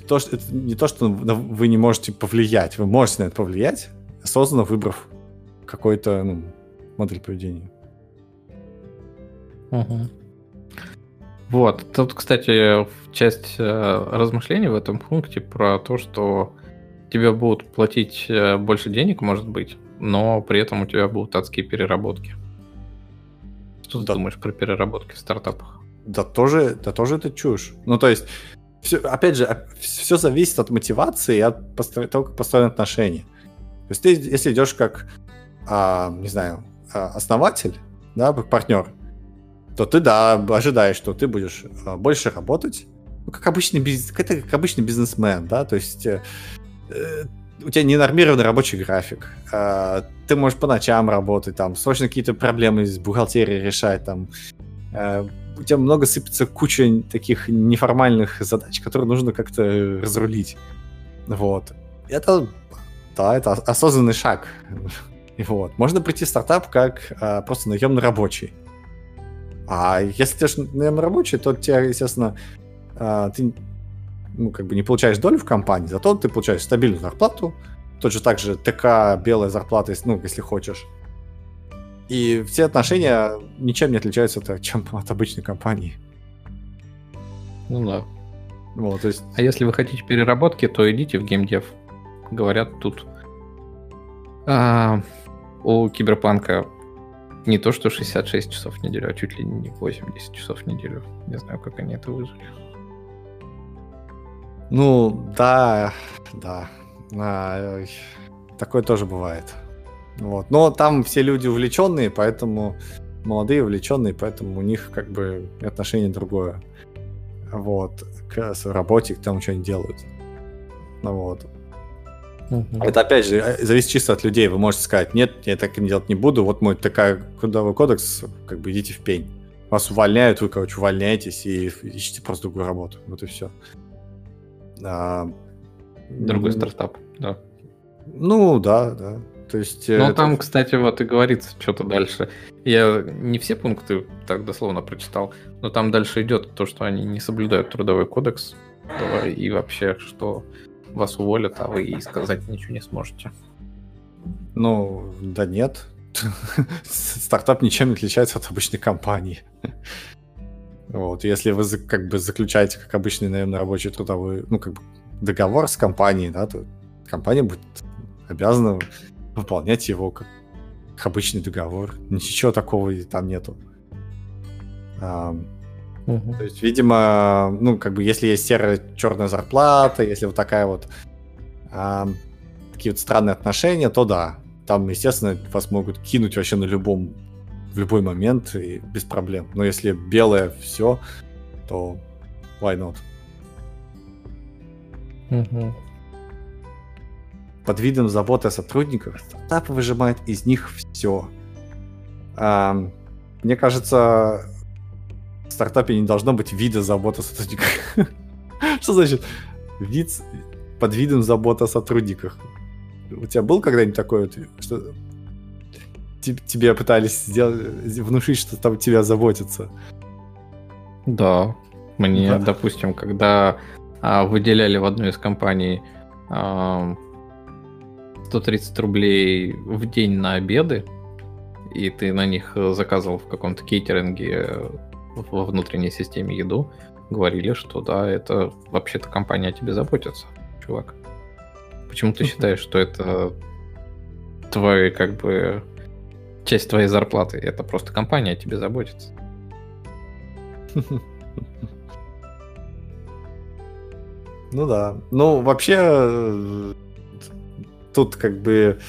то, что это не то, что вы не можете повлиять. Вы можете на это повлиять, осознанно выбрав какой-то ну, модель поведения. Угу. Вот. Тут, кстати, часть э, размышлений в этом пункте про то, что тебе будут платить э, больше денег, может быть, но при этом у тебя будут адские переработки. Что да. ты думаешь про переработки в стартапах? Да тоже, да тоже это чушь. Ну, то есть, все, опять же, все зависит от мотивации и от того, как построены отношения. То есть ты, если идешь как, а, не знаю, а, основатель, да, партнер, то ты, да, ожидаешь, что ты будешь а, больше работать, ну, как обычный, бизнес, как, как обычный бизнесмен, да, то есть э, э, у тебя ненормированный рабочий график, э, ты можешь по ночам работать, там, срочно какие-то проблемы с бухгалтерией решать, там, э, у тебя много сыпется куча таких неформальных задач, которые нужно как-то разрулить, вот. Это, да, это осознанный шаг, вот. Можно прийти в стартап как э, просто наемный рабочий, а если ты наверное, рабочий, то тебя, естественно, а, ты ну, как бы не получаешь долю в компании, зато ты получаешь стабильную зарплату, так же ТК, белая зарплата, ну, если хочешь. И все отношения ничем не отличаются от, чем от обычной компании. Ну да. Вот, то есть... А если вы хотите переработки, то идите в геймдев. Говорят тут. А, у Киберпанка не то, что 66 часов в неделю, а чуть ли не 80 часов в неделю. Не знаю, как они это выжили. Ну, да, да. А, такое тоже бывает. Вот. Но там все люди увлеченные, поэтому молодые увлеченные, поэтому у них как бы отношение другое. Вот. К работе, к тому, что они делают. Вот. Угу. Это опять же э, зависит чисто от людей. Вы можете сказать, нет, я так делать не буду. Вот мой такой трудовой кодекс, как бы идите в пень. Вас увольняют, вы, короче, увольняетесь и ищите просто другую работу. Вот и все. А, Другой стартап, да. Ну, да, да. То есть... Ну, это... там, кстати, вот и говорится что-то дальше. Я не все пункты так дословно прочитал, но там дальше идет то, что они не соблюдают трудовой кодекс, и вообще, что вас уволят, а вы и сказать ничего не сможете. Ну, да нет. Стартап ничем не отличается от обычной компании. Вот, если вы как бы заключаете, как обычный, наверное, рабочий трудовой, ну, как бы договор с компанией, да, то компания будет обязана выполнять его как, как обычный договор. Ничего такого там нету. Угу. То есть, видимо, ну, как бы, если есть серая черная зарплата, если вот такая вот а, такие вот странные отношения, то да. Там, естественно, вас могут кинуть вообще на любом в любой момент и без проблем. Но если белое все, то why not? Угу. Под видом заботы о сотрудниках стартапы выжимают из них все. А, мне кажется, в стартапе не должно быть вида заботы о сотрудниках. Что значит вид под видом заботы о сотрудниках? У тебя был когда-нибудь такое, что тебе пытались сделать, внушить, что там тебя заботится? Да. Мне, да. допустим, когда а, выделяли в одной из компаний а, 130 рублей в день на обеды, и ты на них заказывал в каком-то кейтеринге во внутренней системе еду, говорили, что да, это вообще-то компания о тебе заботится, чувак. Почему ты считаешь, что это твои, как бы, часть твоей зарплаты? Это просто компания о тебе заботится. Ну да. Ну, вообще, тут как бы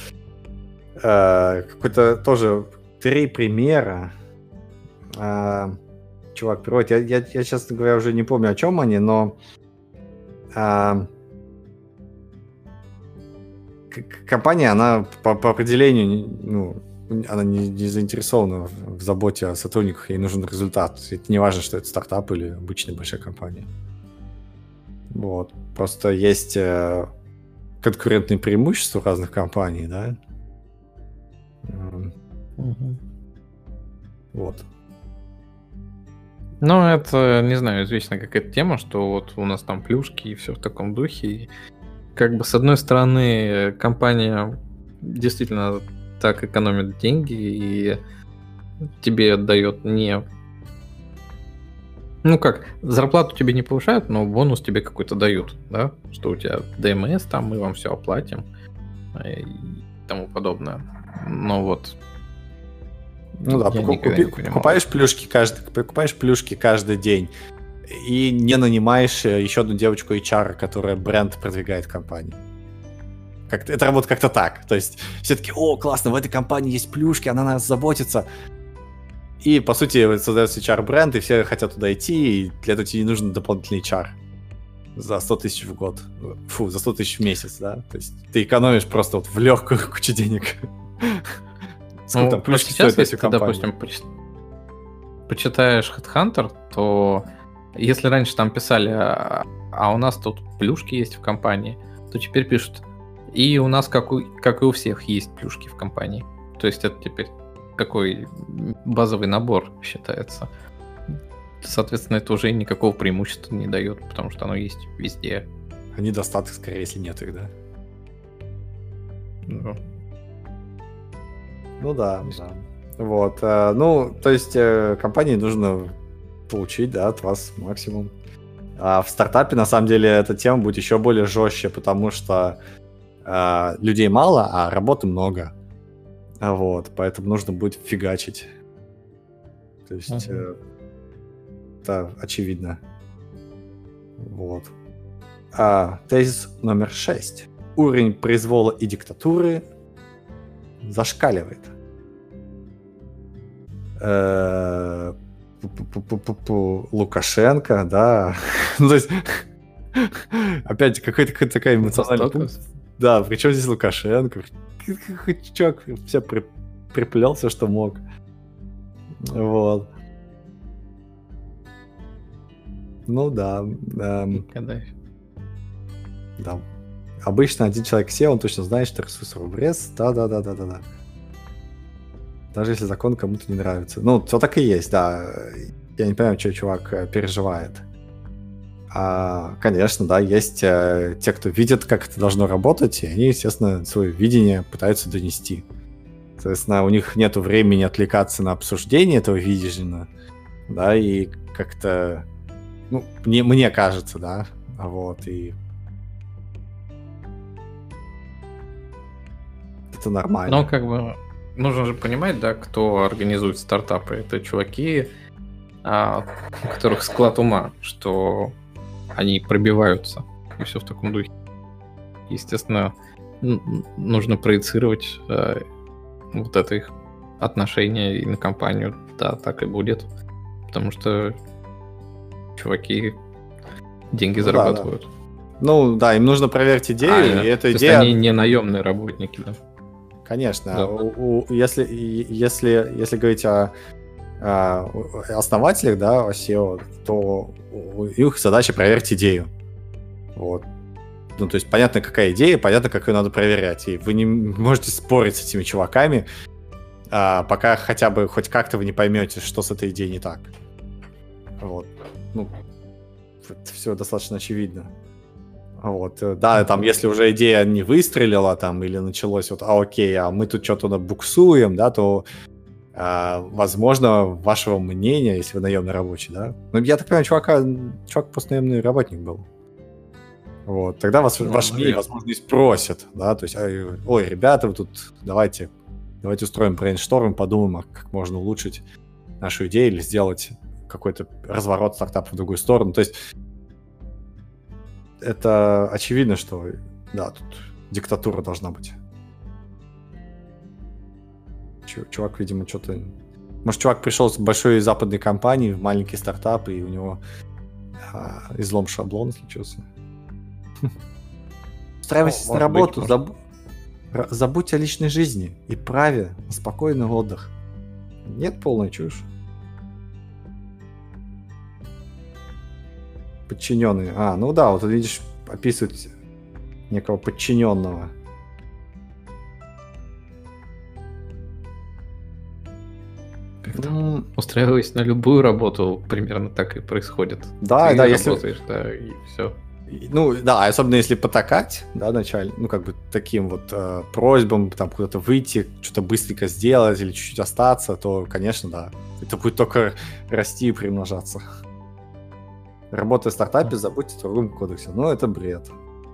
э, какой-то тоже три примера э, чувак приводит. Я, я, я, честно говоря, уже не помню, о чем они, но э, компания, она по, по определению, ну, она не, не заинтересована в, в заботе о сотрудниках, ей нужен результат. Это не важно, что это стартап или обычная большая компания. Вот. Просто есть э, конкурентные преимущества разных компаний, да. Угу. Вот. Ну, это, не знаю, известна какая-то тема, что вот у нас там плюшки и все в таком духе. И как бы с одной стороны компания действительно так экономит деньги и тебе дает не... Ну как, зарплату тебе не повышают, но бонус тебе какой-то дают, да? Что у тебя ДМС, там мы вам все оплатим и тому подобное. Но вот ну да, покуп, купи, покупаешь плюшки каждый, покупаешь плюшки каждый день и не нанимаешь э, еще одну девочку HR, которая бренд продвигает компанию. Как это работает как-то так. То есть все таки о, классно, в этой компании есть плюшки, она нас заботится. И, по сути, создается HR-бренд, и все хотят туда идти, и для этого тебе не нужен дополнительный HR за 100 тысяч в год. Фу, за 100 тысяч в месяц, да? То есть ты экономишь просто вот в легкую кучу денег. Сколько ну, там плюшки сейчас, если ты, допустим, поч... почитаешь Headhunter, то если раньше там писали, а, а у нас тут плюшки есть в компании, то теперь пишут, и у нас, как, у, как и у всех, есть плюшки в компании. То есть это теперь такой базовый набор считается. Соответственно, это уже никакого преимущества не дает, потому что оно есть везде. А недостаток, скорее, если нет их, да? Ну, ну да, да. Вот. Э, ну, то есть э, компании нужно получить, да, от вас максимум. А в стартапе, на самом деле, эта тема будет еще более жестче, потому что э, людей мало, а работы много. Вот, поэтому нужно будет фигачить. То есть, э, это очевидно. Вот. А, тезис номер шесть. Уровень произвола и диктатуры зашкаливает. Лукашенко, да. ну, то есть, опять какая-то такая эмоциональная... Да, причем здесь Лукашенко? Чувак все при, приплел все, что мог. Вот. Ну да. Эм, да. Обычно один человек сел, он точно знает, что ресурс в рез. Да-да-да-да-да. Даже если закон кому-то не нравится. Ну, все так и есть, да. Я не понимаю, что чувак э, переживает. А, конечно, да, есть э, те, кто видит, как это должно работать, и они, естественно, свое видение пытаются донести. Соответственно, у них нет времени отвлекаться на обсуждение этого видения, да, и как-то, ну, мне, мне кажется, да, вот, и это нормально. Ну, как бы, нужно же понимать, да, кто организует стартапы. Это чуваки, а, у которых склад ума, что они пробиваются. И все в таком духе. Естественно, нужно проецировать а, вот это их отношение и на компанию. Да, так и будет. Потому что чуваки деньги ну, зарабатывают. Да, да. Ну да, им нужно проверить идею, а, и эта идея... Есть они не наемные работники, да? Конечно. Да. У, у, если, если, если говорить о, о основателях, да, о SEO, то их задача проверить идею. Вот. Ну, то есть понятно, какая идея, понятно, как ее надо проверять. И вы не можете спорить с этими чуваками, а, пока хотя бы хоть как-то вы не поймете, что с этой идеей не так. Вот. Ну, это все достаточно очевидно. Вот, э, да, там, если уже идея не выстрелила, там, или началось вот, а окей, а мы тут что-то буксуем, да, то, а, возможно, вашего мнения, если вы наемный рабочий, да, ну, я так понимаю, чувака, чувак просто наемный работник был. Вот, тогда вас, ну, ваш мнение, возможно, и спросят, да, то есть, ой, ребята, вы тут, давайте, давайте устроим брейншторм, подумаем, а как можно улучшить нашу идею или сделать какой-то разворот стартапа в другую сторону. То есть это очевидно, что да, тут диктатура должна быть. Чувак, видимо, что-то... Может, чувак пришел с большой западной компании в маленький стартап, и у него а, излом шаблона случился. Устраивайтесь на работу, быть, заб... забудьте о личной жизни и праве на спокойный отдых. Нет полной чушь. Подчиненные. А, ну да, вот видишь, описывают некого подчиненного. Ну, устраиваясь на любую работу, примерно так и происходит. Да, Ты да, если... да, и все. Ну, да, особенно если потакать, да, вначале, ну, как бы таким вот э, просьбам, там, куда-то выйти, что-то быстренько сделать или чуть-чуть остаться, то, конечно, да, это будет только расти и примножаться. Работая в стартапе, забудьте о трудовом кодексе. Ну, это бред.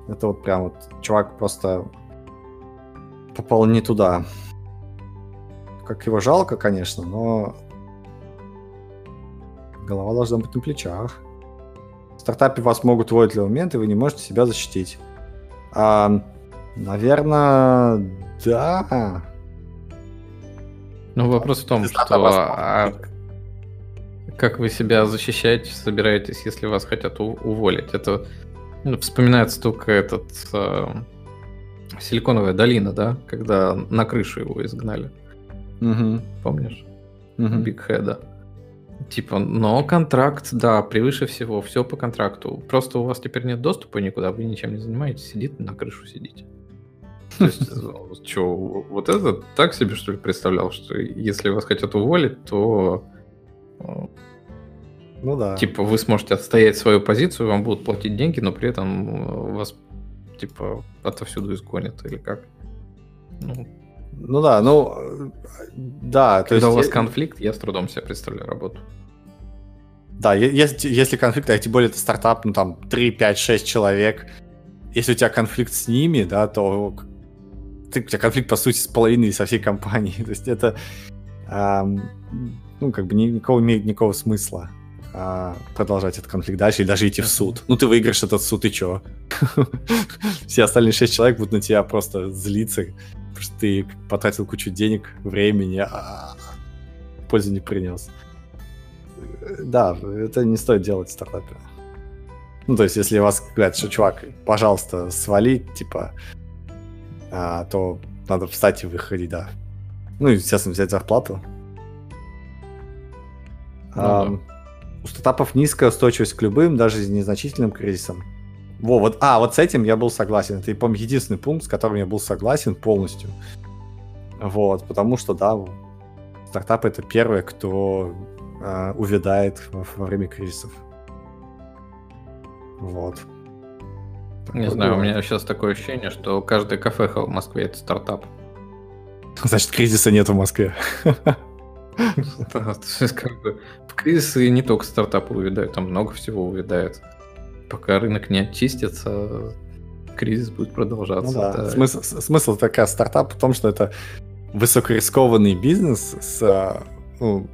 Это вот прям вот чувак просто попал не туда. Как его жалко, конечно, но голова должна быть на плечах. В стартапе вас могут уволить в момент, и вы не можете себя защитить. А, наверное, да. Ну, вопрос в том, что а, как вы себя защищаете, собираетесь, если вас хотят уволить? Это ну, вспоминается только этот э, Силиконовая долина, да, когда на крышу его изгнали. Угу. Помнишь? Угу. Бигхеда. Типа, но контракт, да, превыше всего, все по контракту. Просто у вас теперь нет доступа никуда, вы ничем не занимаетесь, сидите на крышу сидите. То есть, что, вот это так себе, что ли, представлял, что если вас хотят уволить, то э, ну да. Типа вы сможете отстоять свою позицию, вам будут платить деньги, но при этом вас типа отовсюду изгонят или как? Ну, ну да, ну да. Когда есть... у вас конфликт, я с трудом себе представляю работу. Да, если, если конфликт, а тем более это стартап, ну там 3, 5, 6 человек, если у тебя конфликт с ними, да, то ты, у тебя конфликт, по сути, с половиной со всей компанией. То есть это, эм, ну, как бы никакого имеет никакого смысла а, продолжать этот конфликт дальше или даже идти в суд. Ну, ты выиграешь этот суд, и чё? Все остальные шесть человек будут на тебя просто злиться, потому что ты потратил кучу денег, времени, а пользы не принес. Да, это не стоит делать в стартапе. Ну, то есть, если вас говорят, что, чувак, пожалуйста, свали, типа, а, то надо встать и выходить, да. Ну, естественно, взять зарплату. Ну, а, да. У стартапов низкая устойчивость к любым, даже незначительным кризисам. Во, вот, а, вот с этим я был согласен. Это, по единственный пункт, с которым я был согласен полностью. Вот, потому что, да, стартапы это первые, кто э, увядает во, во время кризисов. Вот. Не так знаю, у меня сейчас такое ощущение, что каждое кафе в Москве это стартап. Значит, кризиса нет в Москве. То есть, как бы, в кризисы не только стартапы увядают, там много всего увядает. Пока рынок не очистится, кризис будет продолжаться. Ну, да. Да. Смысл, смысл такая стартап в том, что это высокорискованный бизнес с, ну,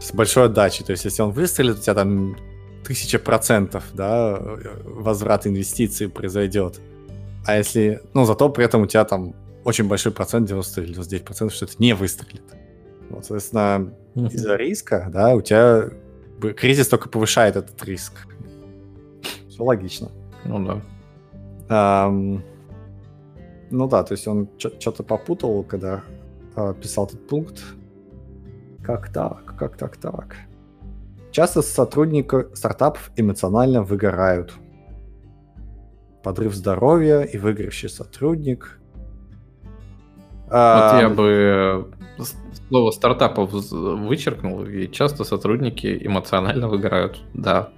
с большой отдачей. То есть, если он выстрелит, у тебя там тысяча процентов, да, возврат инвестиций произойдет. А если, ну, зато при этом у тебя там очень большой процент, 90 или 99 процентов, что это не выстрелит. Вот, соответственно, mm-hmm. из-за риска, да, у тебя кризис только повышает этот риск. Все логично. Ну да. Um, ну да, то есть он что-то попутал, когда uh, писал этот пункт. Как так? Как так так? Часто сотрудники стартапов эмоционально выгорают. Подрыв здоровья и выгоревший сотрудник. Вот я бы слово стартапов вычеркнул, и часто сотрудники эмоционально выиграют. Да.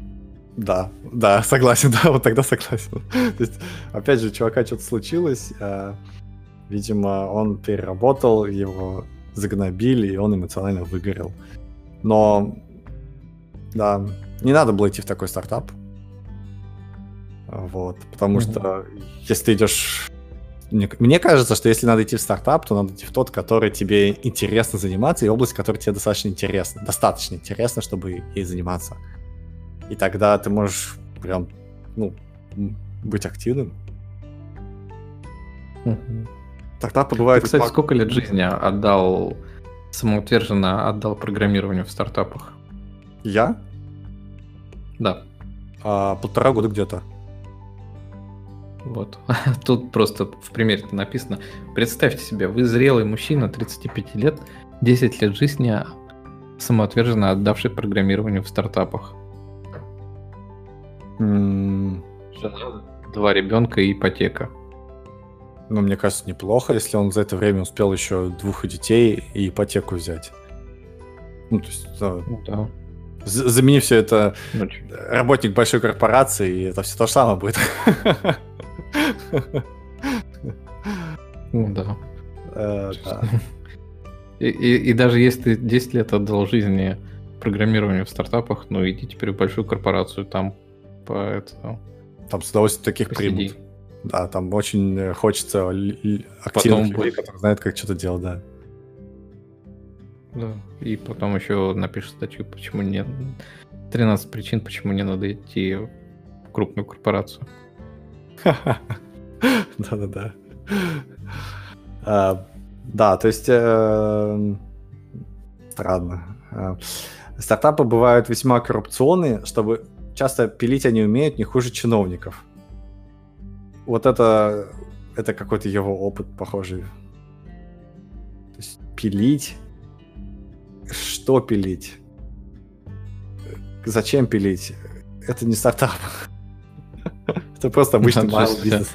Да, да, согласен, да, вот тогда согласен. То есть, опять же, чувака что-то случилось, а, видимо, он переработал, его загнобили, и он эмоционально выгорел. Но, да, не надо было идти в такой стартап. Вот, потому mm-hmm. что если ты идешь мне кажется, что если надо идти в стартап, то надо идти в тот, который тебе интересно заниматься, и область, которая тебе достаточно интересна. Достаточно интересна, чтобы ей заниматься. И тогда ты можешь прям ну, быть активным. Стартапы бывают... Ты, кстати, сколько лет жизни отдал, самоутверженно отдал программированию в стартапах? Я? Да. А, полтора года где-то. Вот. Тут просто в примере написано. Представьте себе, вы зрелый мужчина, 35 лет, 10 лет жизни, самоотверженно отдавший программированию в стартапах. М, Жена, два ребенка и ипотека. Ну, мне кажется, неплохо, если он за это время успел еще двух детей и ипотеку взять. Ну, то есть, да, Ну да. замени все это Ну, чё. работник большой корпорации, и это все то же самое будет. Ну да. Э. И, и- и даже если ты 10 лет отдал жизни программированию в стартапах, ну иди теперь в большую корпорацию, там по это, Там с удовольствием таких посиди. примут. Да, там очень хочется активных Потом людей, которые знают, как что-то делать, да. Да. И потом еще напишешь статью, почему не... 13 причин, почему не надо идти в крупную корпорацию. Да-да-да. А, Да, то есть... э, Странно. А, Стартапы бывают весьма коррупционные, чтобы часто пилить они умеют не хуже чиновников. Вот это, это какой-то его опыт, похожий. То есть пилить? Что пилить? Зачем пилить? Это не стартап. Это просто обычный малый бизнес.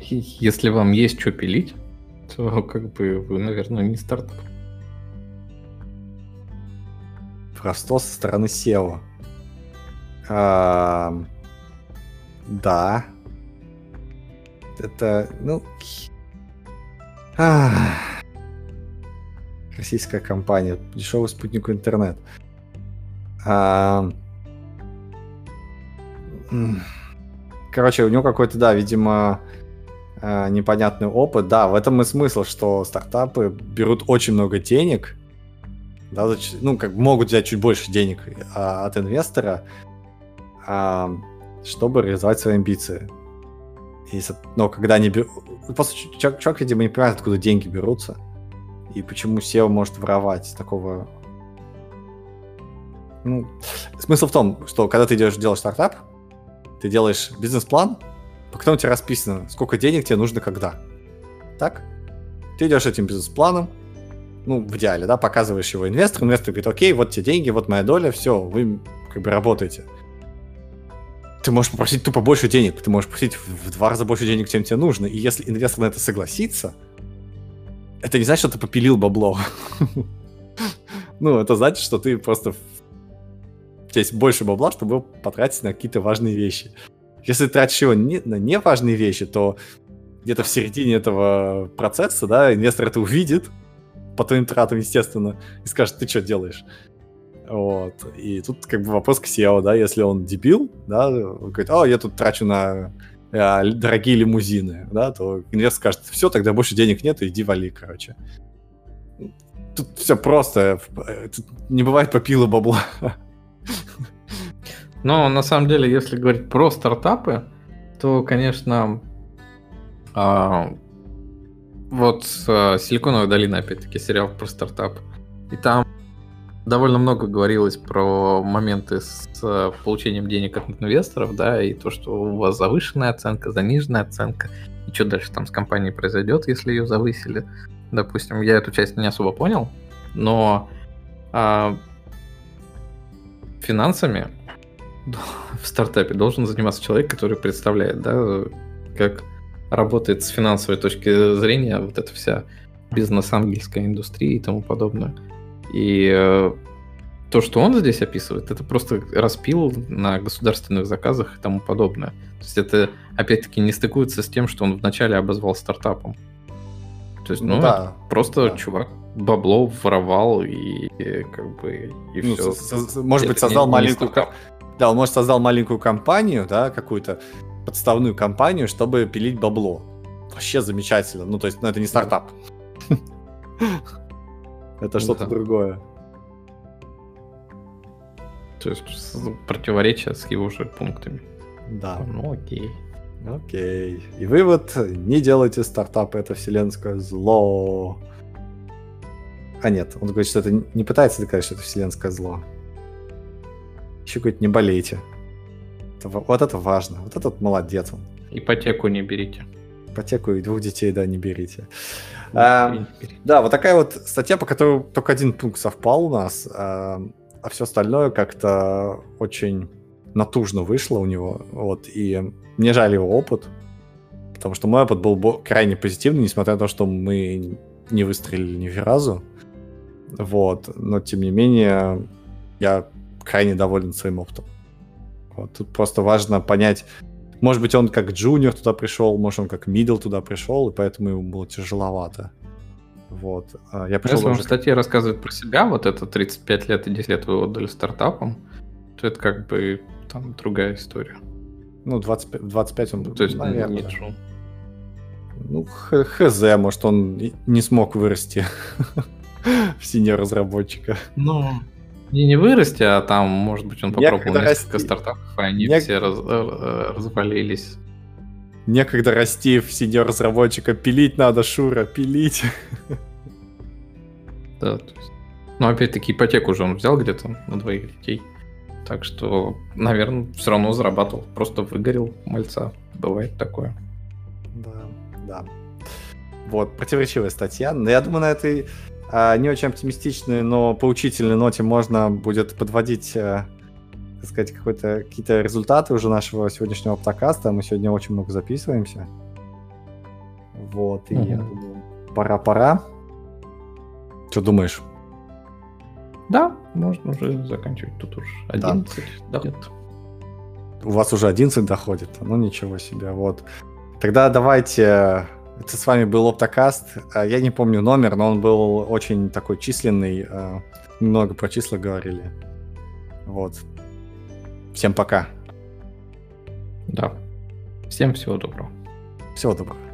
Если вам есть что пилить, то как бы вы, наверное, не стартап. Просто со стороны SEO. Ам, Да. Это, ну... ах. Российская компания. Дешевый спутник интернет. М. Короче, у него какой-то, да, видимо, э, непонятный опыт. Да, в этом и смысл, что стартапы берут очень много денег, да, ну, как могут взять чуть больше денег а, от инвестора, а, чтобы реализовать свои амбиции. И, но когда они берут... Просто ч- человек, человек, видимо, не понимает, откуда деньги берутся. И почему SEO может воровать такого... Ну, смысл в том, что когда ты идешь делать стартап, ты делаешь бизнес-план, по которому у тебя расписано, сколько денег тебе нужно когда. Так? Ты идешь этим бизнес-планом, ну, в идеале, да, показываешь его инвестору, инвестор говорит, окей, вот те деньги, вот моя доля, все, вы как бы работаете. Ты можешь попросить тупо больше денег, ты можешь просить в в два раза больше денег, чем тебе нужно, и если инвестор на это согласится, это не значит, что ты попилил бабло. Ну, это значит, что ты просто... У тебя есть больше бабла, чтобы его потратить на какие-то важные вещи. Если тратишь его не, на неважные вещи, то где-то в середине этого процесса, да, инвестор это увидит, по твоим тратам, естественно, и скажет, ты что делаешь? Вот. И тут как бы вопрос к SEO, да, если он дебил, да, он говорит, о, я тут трачу на э, дорогие лимузины, да, то инвестор скажет, все, тогда больше денег нет, иди вали, короче. Тут все просто, э, тут не бывает попила бабла. Но на самом деле, если говорить про стартапы, то, конечно, а, вот а, Силиконовая долина, опять-таки, сериал про стартап. И там довольно много говорилось про моменты с а, получением денег от инвесторов, да, и то, что у вас завышенная оценка, заниженная оценка, и что дальше там с компанией произойдет, если ее завысили. Допустим, я эту часть не особо понял, но а, финансами в стартапе должен заниматься человек, который представляет, да, как работает с финансовой точки зрения вот эта вся бизнес-ангельская индустрия и тому подобное. И э, то, что он здесь описывает, это просто распил на государственных заказах и тому подобное. То есть это, опять-таки, не стыкуется с тем, что он вначале обозвал стартапом. То есть, ну, да. это просто да. чувак бабло воровал и, и как бы и Ну, все. со- со- может быть, Это не- создал не маленькую... стартап. ко- Да, он, может, создал маленькую компанию, да, какую-то подставную компанию, чтобы пилить бабло. Вообще замечательно. Ну, то есть, ну, это не стартап. Это что-то Да. другое. То есть противоречие с его же пунктами. Да. Ну окей. Окей. И вывод, не делайте стартапы, это вселенское зло. А нет, он говорит, что это не пытается доказать, что это вселенское зло. Еще говорит, не болейте. Это, вот это важно. Вот этот молодец он. Ипотеку не берите. Ипотеку и двух детей, да, не берите. А, да, вот такая вот статья, по которой только один пункт совпал у нас, а, а все остальное как-то очень натужно вышло у него. Вот, и мне жаль его опыт, потому что мой опыт был крайне позитивный, несмотря на то, что мы не выстрелили ни разу. Вот, но тем не менее, я крайне доволен своим опытом. Вот, тут просто важно понять, может быть, он как джуниор туда пришел, может, он как мидл туда пришел, и поэтому ему было тяжеловато. Вот. А я пришел Если он в статье рассказывает про себя, вот это 35 лет и 10 лет вы отдали стартапам, то это как бы там другая история. Ну, 25, 25 он, то есть, наверное. Нет, да. Ну, хз, может, он не смог вырасти в senior разработчика. Ну, не, не вырасти, а там, может быть, он попробовал Некогда несколько расти. стартапов, и они Нек... все раз, э, э, развалились. Некогда расти в senior разработчика, пилить надо, Шура, пилить. Да, то есть... Ну, опять-таки, ипотеку же он взял где-то на двоих детей. Так что, наверное, все равно зарабатывал. Просто выгорел мальца. Бывает такое. Да, да. Вот, противоречивая статья. Но я думаю, на этой не очень оптимистичной, но поучительной ноте можно будет подводить, а, так сказать, какие-то результаты уже нашего сегодняшнего подкаста. Мы сегодня очень много записываемся. Вот, и mm-hmm. я думаю, пора-пора. Что думаешь? Да, можно уже заканчивать. Тут уж 11 да. доходит. У вас уже 11 доходит? Ну ничего себе, вот. Тогда давайте... Это с вами был Оптокаст. А, я не помню номер, но он был очень такой численный. А, много про числа говорили. Вот. Всем пока. Да. Всем всего доброго. Всего доброго.